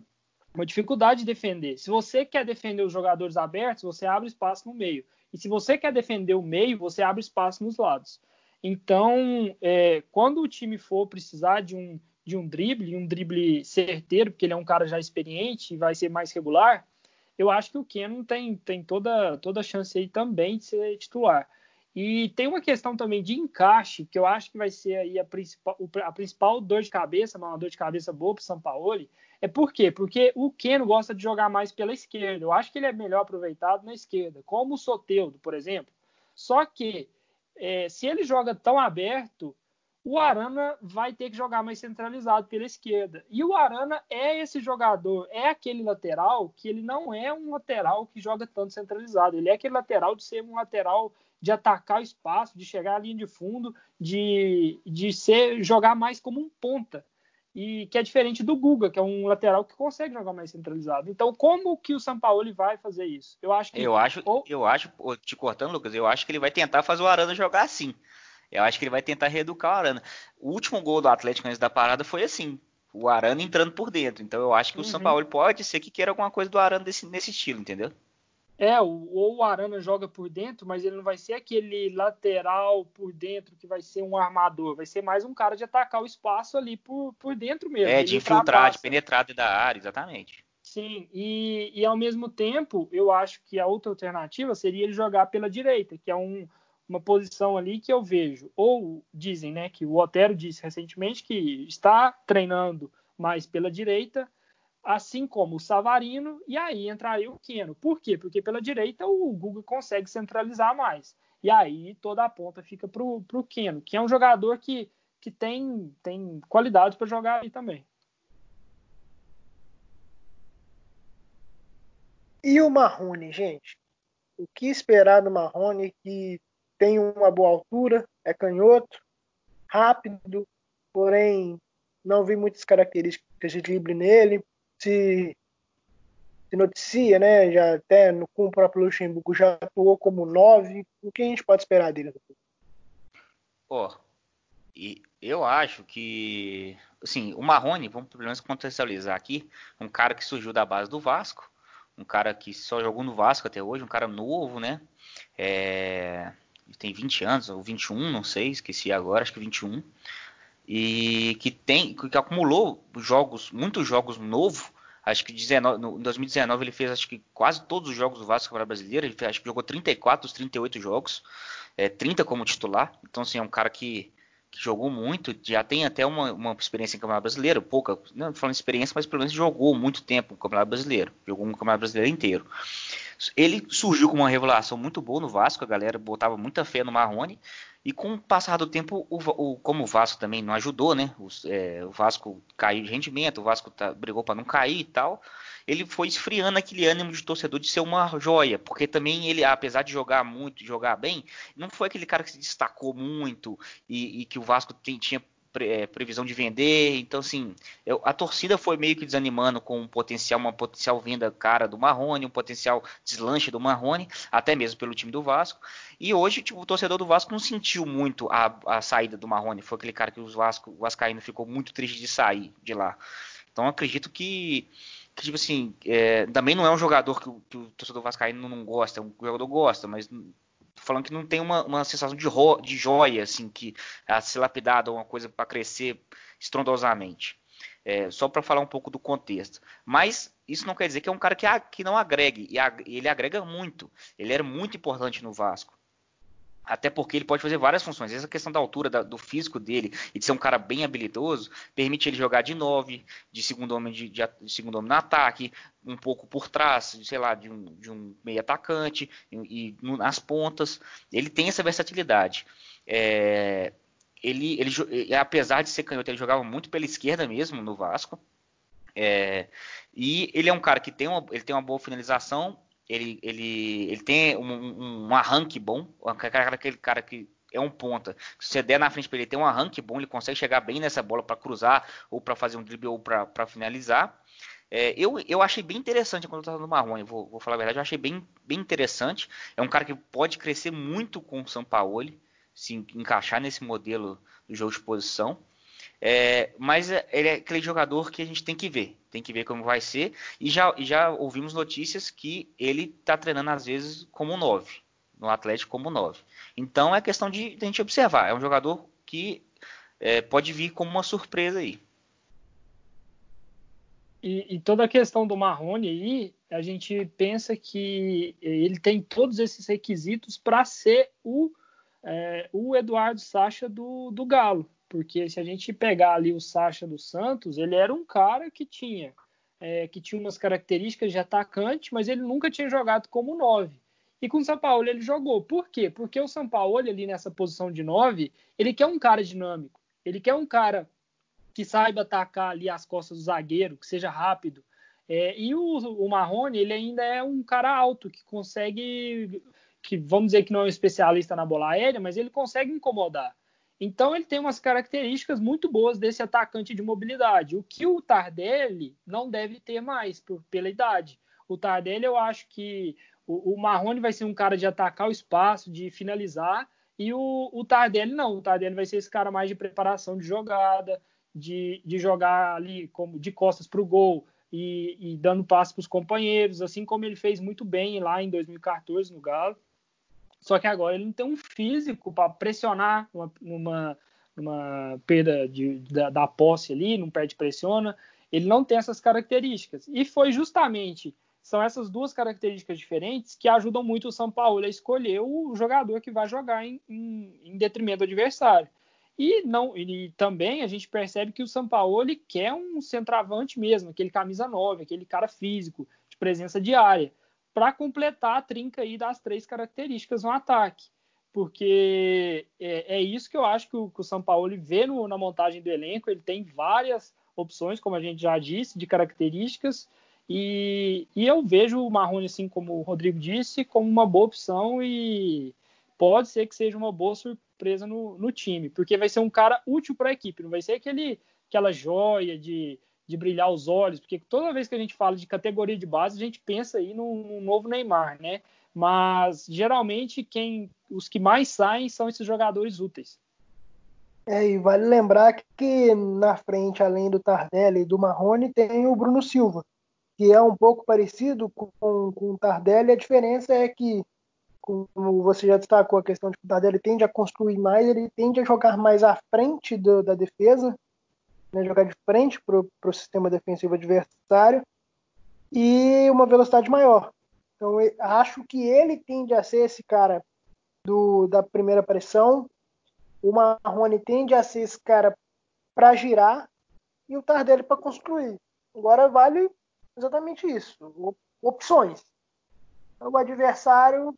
uma dificuldade de defender. Se você quer defender os jogadores abertos, você abre espaço no meio. E se você quer defender o meio, você abre espaço nos lados. Então, é, quando o time for precisar de um, de um drible, um drible certeiro, porque ele é um cara já experiente e vai ser mais regular, eu acho que o Kenon tem, tem toda, toda a chance aí também de ser titular. E tem uma questão também de encaixe, que eu acho que vai ser aí a principal, a principal dor de cabeça, uma dor de cabeça boa para o São Paulo. É por quê? Porque o Keno gosta de jogar mais pela esquerda. Eu acho que ele é melhor aproveitado na esquerda, como o Soteudo, por exemplo. Só que é, se ele joga tão aberto, o Arana vai ter que jogar mais centralizado pela esquerda. E o Arana é esse jogador, é aquele lateral que ele não é um lateral que joga tanto centralizado. Ele é aquele lateral de ser um lateral de atacar o espaço, de chegar à linha de fundo, de, de ser jogar mais como um ponta. E que é diferente do Guga, que é um lateral que consegue jogar mais centralizado. Então, como que o Sampaoli vai fazer isso? Eu acho que Eu acho, ou... eu acho, te cortando, Lucas, eu acho que ele vai tentar fazer o Arana jogar assim. Eu acho que ele vai tentar reeducar o Arana. O último gol do Atlético antes da parada foi assim. O Arana entrando por dentro. Então eu acho que uhum. o São Paulo pode ser que queira alguma coisa do Arana desse, nesse estilo, entendeu? É, ou o Arana joga por dentro, mas ele não vai ser aquele lateral por dentro que vai ser um armador, vai ser mais um cara de atacar o espaço ali por, por dentro mesmo. É, de infiltrar, de penetrar dentro da área, exatamente. Sim, e, e ao mesmo tempo, eu acho que a outra alternativa seria ele jogar pela direita, que é um, uma posição ali que eu vejo. Ou dizem, né, que o Otero disse recentemente que está treinando mais pela direita, assim como o Savarino, e aí entraria o Keno. Por quê? Porque pela direita o Guga consegue centralizar mais. E aí toda a ponta fica para o Keno, que é um jogador que, que tem, tem qualidade para jogar aí também. E o Marrone, gente? O que esperar do Marrone que tem uma boa altura, é canhoto, rápido, porém não vi muitas características de drible nele. Se, se noticia, né? Já até no, com o próprio Luxemburgo já atuou como nove. O que a gente pode esperar dele? Pô, oh, e eu acho que assim, o Marrone, vamos pelo menos contextualizar aqui, um cara que surgiu da base do Vasco, um cara que só jogou no Vasco até hoje, um cara novo, né? É, tem 20 anos, ou 21, não sei, esqueci agora, acho que 21. E que tem, que acumulou jogos, muitos jogos novo. Acho que 19, no, em 2019 ele fez acho que quase todos os jogos do Vasco para brasileiro. Ele fez, acho que jogou 34 dos 38 jogos, é, 30 como titular. Então, assim, é um cara que, que jogou muito, já tem até uma, uma experiência em Campeonato Brasileiro, pouca, não falando experiência, mas pelo menos jogou muito tempo no Campeonato Brasileiro, jogou no Campeonato Brasileiro inteiro. Ele surgiu com uma revelação muito boa no Vasco, a galera botava muita fé no Marrone. E com o passar do tempo, o, o, como o Vasco também não ajudou, né? O, é, o Vasco caiu de rendimento, o Vasco tá, brigou para não cair e tal. Ele foi esfriando aquele ânimo de torcedor de ser uma joia, porque também ele, apesar de jogar muito, jogar bem, não foi aquele cara que se destacou muito e, e que o Vasco tem, tinha é, previsão de vender. Então, assim, eu, a torcida foi meio que desanimando com um potencial, uma potencial venda cara do Marrone, um potencial deslanche do Marrone, até mesmo pelo time do Vasco. E hoje, tipo, o torcedor do Vasco não sentiu muito a, a saída do Marrone. Foi aquele cara que os Vasco, o Vascaíno ficou muito triste de sair de lá. Então, acredito que que, tipo assim, é, também não é um jogador que o, que o torcedor vascaíno não gosta, é um jogador gosta, mas falando que não tem uma, uma sensação de, ro, de joia, assim, que a ser lapidada uma coisa para crescer estrondosamente. É, só para falar um pouco do contexto. Mas isso não quer dizer que é um cara que, que não agregue, e ele agrega muito. Ele era muito importante no Vasco. Até porque ele pode fazer várias funções. Essa questão da altura, da, do físico dele e de ser um cara bem habilidoso, permite ele jogar de 9, de segundo homem, de, de, de segundo homem no ataque, um pouco por trás, sei lá, de um, de um meio atacante e, e nas pontas. Ele tem essa versatilidade. É, ele, ele, apesar de ser canhoto, ele jogava muito pela esquerda mesmo no Vasco. É, e ele é um cara que tem uma, ele tem uma boa finalização ele, ele, ele tem um, um arranque bom, aquele cara que é um ponta. Se você der na frente para ele, tem um arranque bom, ele consegue chegar bem nessa bola para cruzar, ou para fazer um drible, ou para finalizar. É, eu, eu achei bem interessante quando eu estava no Marrone, vou, vou falar a verdade, eu achei bem, bem interessante. É um cara que pode crescer muito com o Sampaoli, se encaixar nesse modelo do jogo de posição. É, mas é, ele é aquele jogador que a gente tem que ver, tem que ver como vai ser. E já, já ouvimos notícias que ele está treinando às vezes como 9, no Atlético como 9. Então é questão de, de a gente observar. É um jogador que é, pode vir como uma surpresa aí. E, e, toda a questão do Marrone aí, a gente pensa que ele tem todos esses requisitos para ser o, é, o Eduardo Sacha do, do Galo. Porque se a gente pegar ali o Sacha do Santos, ele era um cara que tinha é, que tinha umas características de atacante, mas ele nunca tinha jogado como nove. E com o São Paulo ele jogou. Por quê? Porque o São Paulo ali nessa posição de nove, ele quer um cara dinâmico. Ele quer um cara que saiba atacar ali as costas do zagueiro, que seja rápido. É, e o, o Marrone, ele ainda é um cara alto, que consegue, que vamos dizer que não é um especialista na bola aérea, mas ele consegue incomodar. Então ele tem umas características muito boas desse atacante de mobilidade, o que o Tardelli não deve ter mais por, pela idade. O Tardelli eu acho que o, o Marrone vai ser um cara de atacar o espaço, de finalizar, e o, o Tardelli não. O Tardelli vai ser esse cara mais de preparação de jogada, de, de jogar ali como de costas para o gol e, e dando passe para os companheiros, assim como ele fez muito bem lá em 2014 no Galo. Só que agora ele não tem um físico para pressionar numa, numa, numa perda de, da, da, posse ali, não perde pressiona. Ele não tem essas características. E foi justamente são essas duas características diferentes que ajudam muito o São Paulo a escolher o jogador que vai jogar em, em, em detrimento do adversário. E não e também a gente percebe que o São Paulo quer um centroavante mesmo, aquele camisa 9, aquele cara físico, de presença diária para completar a trinca aí das três características no ataque. Porque é, é isso que eu acho que o, que o São Paulo vê no, na montagem do elenco. Ele tem várias opções, como a gente já disse, de características. E, e eu vejo o Marrone, assim como o Rodrigo disse, como uma boa opção e pode ser que seja uma boa surpresa no, no time, porque vai ser um cara útil para a equipe, não vai ser aquele, aquela joia de de brilhar os olhos, porque toda vez que a gente fala de categoria de base, a gente pensa aí no, novo Neymar, né? Mas geralmente quem os que mais saem são esses jogadores úteis. É, e vale lembrar que na frente, além do Tardelli e do Marrone, tem o Bruno Silva, que é um pouco parecido com, com o Tardelli. A diferença é que, como você já destacou, a questão de que o Tardelli tende a construir mais, ele tende a jogar mais à frente do, da defesa, né, jogar de frente para o sistema defensivo adversário e uma velocidade maior. Então, acho que ele tende a ser esse cara do, da primeira pressão. O Marrone tende a ser esse cara para girar e o Tardelli para construir. Agora vale exatamente isso, opções. Então, o adversário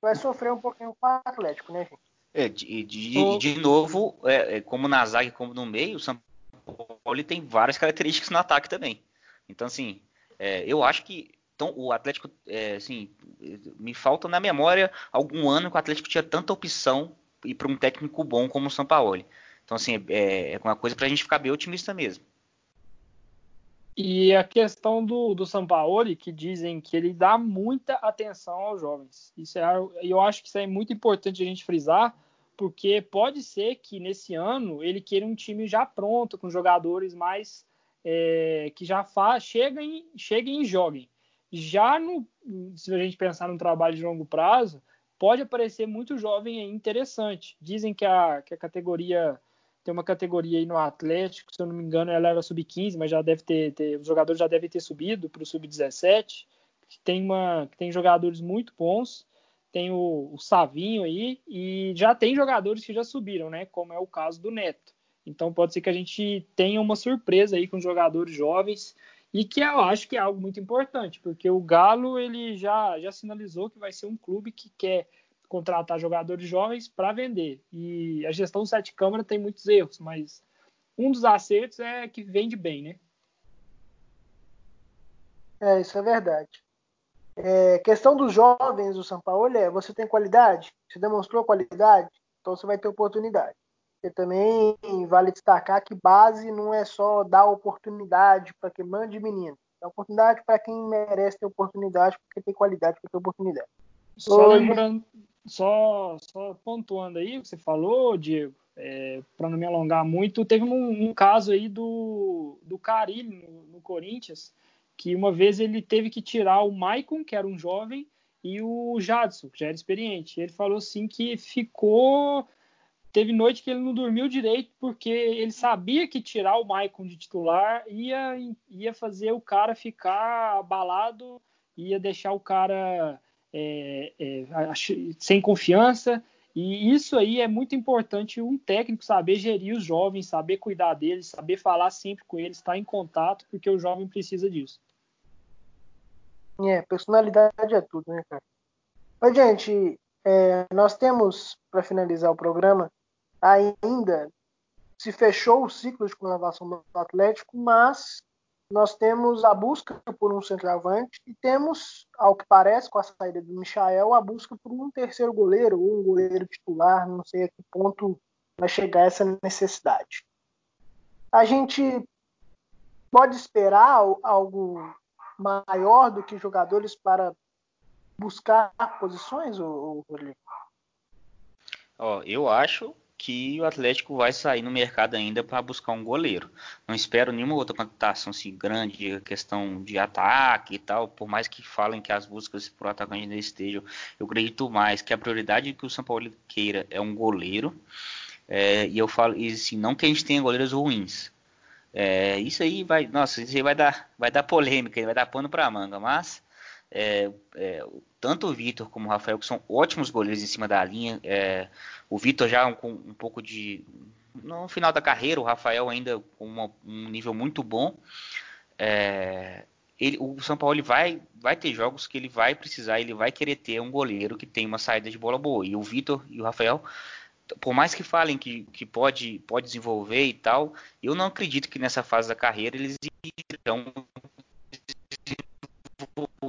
vai sofrer um pouquinho com o Atlético, né, gente? É, de, de, de novo, é, é, como na zaga como no meio, o São Paulo tem várias características no ataque também. Então, assim, é, eu acho que então, o Atlético, é, assim, me falta na memória algum ano que o Atlético tinha tanta opção e para um técnico bom como o São Paulo. Então, assim, é, é uma coisa para a gente ficar bem otimista mesmo. E a questão do, do Sampaoli, que dizem que ele dá muita atenção aos jovens. Isso é, eu acho que isso é muito importante a gente frisar, porque pode ser que nesse ano ele queira um time já pronto, com jogadores mais é, que já faz, cheguem, cheguem e joguem. Já no, se a gente pensar num trabalho de longo prazo, pode aparecer muito jovem e interessante. Dizem que a, que a categoria tem uma categoria aí no Atlético, se eu não me engano, ela era sub-15, mas já deve ter, ter, os jogadores já devem ter subido para o sub-17, que tem uma que tem jogadores muito bons tem o, o, Savinho aí, e já tem jogadores que já subiram, né? Como é o caso do Neto. Então pode ser que a gente tenha uma surpresa aí com jogadores jovens e que eu acho que é algo muito importante, porque o Galo ele já, já sinalizou que vai ser um clube que quer contratar jogadores jovens para vender. E a gestão Sete Câmara tem muitos erros, mas um dos acertos é que vende bem, né? É, isso é verdade. É, questão dos jovens do São Paulo é: você tem qualidade? Você demonstrou qualidade? Então você vai ter oportunidade. E também vale destacar que base não é só dar oportunidade para quem mande menino. É oportunidade para quem merece ter oportunidade, porque tem qualidade para ter oportunidade. Só Hoje... lembrando, só, só pontuando aí o que você falou, Diego, é, para não me alongar muito, teve um, um caso aí do, do Carilho no, no, Corinthians, que uma vez ele teve que tirar o Maicon, que era um jovem, e o Jadson, que já era experiente. Ele falou assim que ficou. Teve noite que ele não dormiu direito, porque ele sabia que tirar o Maicon de titular ia, ia fazer o cara ficar abalado, ia deixar o cara é, é, sem confiança e isso aí é muito importante um técnico saber gerir os jovens, saber cuidar deles, saber falar sempre com eles, estar em contato, porque o jovem precisa disso. É, personalidade é tudo, né, cara? Mas, gente, é, nós temos, para finalizar o programa, ainda se fechou o ciclo de renovação do Atlético, mas nós temos a busca por um centroavante e temos, ao que parece, com a saída do Michael, a busca por um terceiro goleiro ou um goleiro titular, não sei a que ponto vai chegar essa necessidade. A gente pode esperar algo maior do que jogadores para buscar posições, Rodrigo? Ó, eu acho que o Atlético vai sair no mercado ainda para buscar um goleiro. Não espero nenhuma outra contratação assim, grande, questão de ataque e tal, por mais que falem que as buscas por atacante ainda estejam, eu acredito mais que a prioridade que o São Paulo queira é um goleiro. É, e eu falo, e, assim, não que a gente tenha goleiros ruins. É, isso aí vai, nossa, isso aí vai dar, vai dar polêmica, vai dar pano para manga, mas é, é, tanto o Vitor como o Rafael, que são ótimos goleiros em cima da linha. É, o Vitor já com um, pouco de. No final da carreira, o Rafael ainda com uma, um nível muito bom. É, ele, o São Paulo vai, vai ter jogos que ele vai precisar, ele vai querer ter um goleiro que tem uma saída de bola boa. E o Vitor e o Rafael, por mais que falem que, que pode, pode desenvolver e tal, eu não acredito que nessa fase da carreira eles irão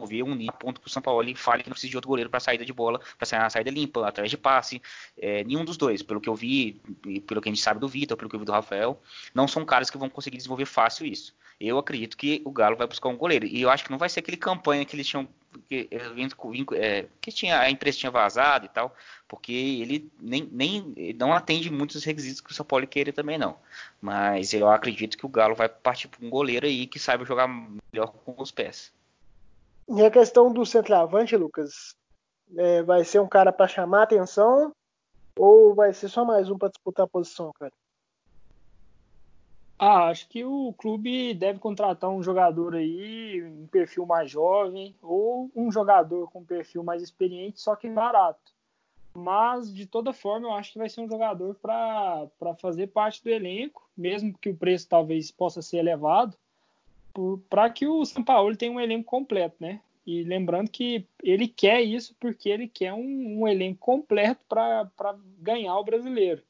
desenvolver um ponto que o São Paulo fale que não precisa de outro goleiro para saída de bola, para sair uma saída limpa, através de passe. É, nenhum dos dois, pelo que eu vi, pelo que a gente sabe do Vitor, pelo que eu vi do Rafael, não são caras que vão conseguir desenvolver fácil isso. Eu acredito que o Galo vai buscar um goleiro. E eu acho que não vai ser aquele campanha que eles tinham. Que, é, que tinha, a empresa tinha vazado e tal, porque ele nem, nem não atende muitos requisitos que o São Paulo queira também não. Mas eu acredito que o Galo vai partir para um goleiro aí que saiba jogar melhor com os pés. E a questão do centroavante, Lucas, é, vai ser um cara para chamar atenção ou vai ser só mais um para disputar a posição, cara? Ah, acho que o clube deve contratar um jogador aí, um perfil mais jovem, ou um jogador com perfil mais experiente, só que barato. Mas, de toda forma, eu acho que vai ser um jogador para fazer parte do elenco, mesmo que o preço talvez possa ser elevado, para que o São Paulo tenha um elenco completo, né? E lembrando que ele quer isso porque ele quer um, um elenco completo para ganhar o brasileiro.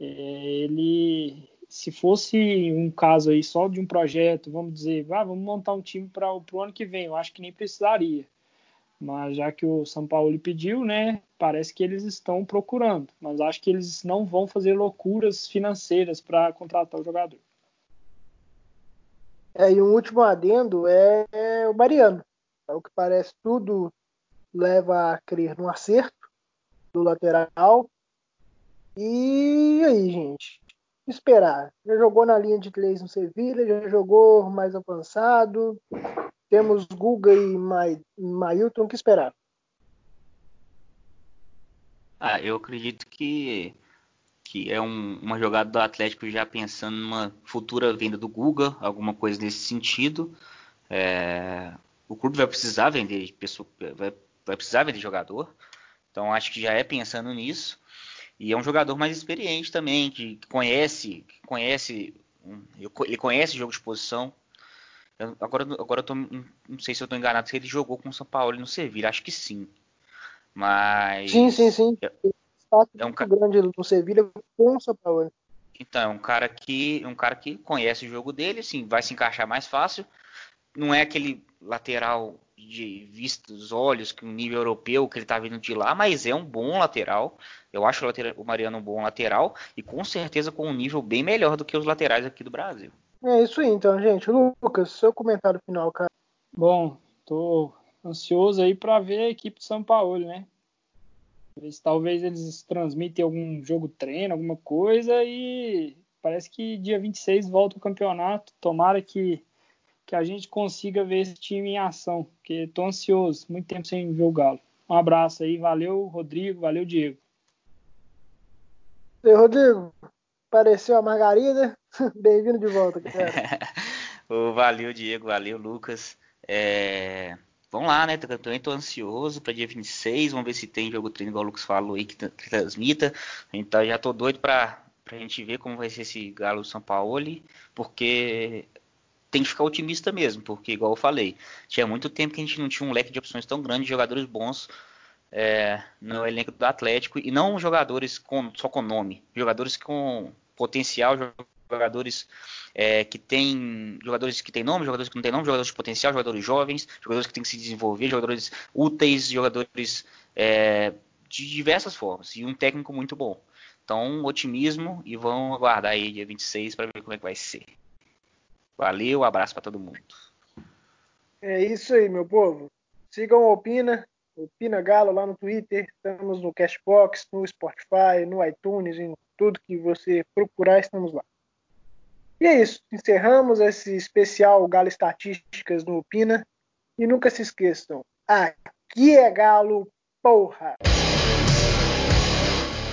É, ele, se fosse um caso aí só de um projeto, vamos dizer, ah, vamos montar um time para o ano que vem, eu acho que nem precisaria. Mas já que o São Paulo pediu, né, parece que eles estão procurando. Mas acho que eles não vão fazer loucuras financeiras para contratar o jogador. É, e um último adendo é, é o Mariano. É o que parece tudo leva a crer no acerto do lateral. E aí, gente? Esperar. Já jogou na linha de três no Sevilha, já jogou mais avançado. Temos Guga e Mailton. O que esperar? Ah, eu acredito que que é um, uma jogada do Atlético já pensando numa futura venda do Guga, alguma coisa nesse sentido. É, o clube vai precisar vender pessoa, vai, vai, precisar vender jogador, então acho que já é pensando nisso. E é um jogador mais experiente também, que conhece, que conhece, ele conhece jogo de posição. Eu, agora, agora eu tô, não sei se eu estou enganado se ele jogou com o São Paulo no Sevilha, acho que sim. Mas sim, sim, sim. É, é um muito grande no Sevilha com o São Paulo. Então, é um cara que um cara que conhece o jogo dele, assim, vai se encaixar mais fácil. Não é aquele lateral de vista dos olhos, que um nível europeu que ele tá vindo de lá, mas é um bom lateral. Eu acho o, lateral, o Mariano um bom lateral e com certeza com um nível bem melhor do que os laterais aqui do Brasil. É isso aí, então, gente. Lucas, seu comentário final, cara. Bom, tô ansioso aí para ver a equipe de São Paulo, né? Ver se talvez eles transmitem algum jogo treino, alguma coisa e parece que dia 26 volta o campeonato. Tomara que, que a gente consiga ver esse time em ação, porque tô ansioso, muito tempo sem ver o Galo. Um abraço aí, valeu Rodrigo, valeu Diego. E Rodrigo, apareceu a Margarida, bem-vindo de volta, cara. valeu Diego, valeu Lucas. É... Vamos lá, né? Também tô ansioso para dia 26. Vamos ver se tem jogo treino, igual o Lucas falou aí, que, que transmita. Então já tô doido para a gente ver como vai ser esse Galo São Paulo, porque tem que ficar otimista mesmo, porque igual eu falei, tinha muito tempo que a gente não tinha um leque de opções tão grande de jogadores bons é, no elenco do Atlético e não jogadores com, só com nome, jogadores com potencial, jogadores é, que têm jogadores que têm nome, jogadores que não têm nome, jogadores de potencial, jogadores jovens, jogadores que têm que se desenvolver, jogadores úteis, jogadores é, de diversas formas e um técnico muito bom. Então, otimismo e vão aguardar aí dia 26 para ver como é que vai ser. Valeu, abraço para todo mundo. É isso aí, meu povo. Sigam o Opina, Opina Galo lá no Twitter, estamos no Cashbox, no Spotify, no iTunes, em tudo que você procurar, estamos lá. E é isso, encerramos esse especial Galo Estatísticas no Opina. E nunca se esqueçam, aqui é Galo, porra!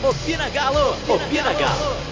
Opina Galo! Opina Galo!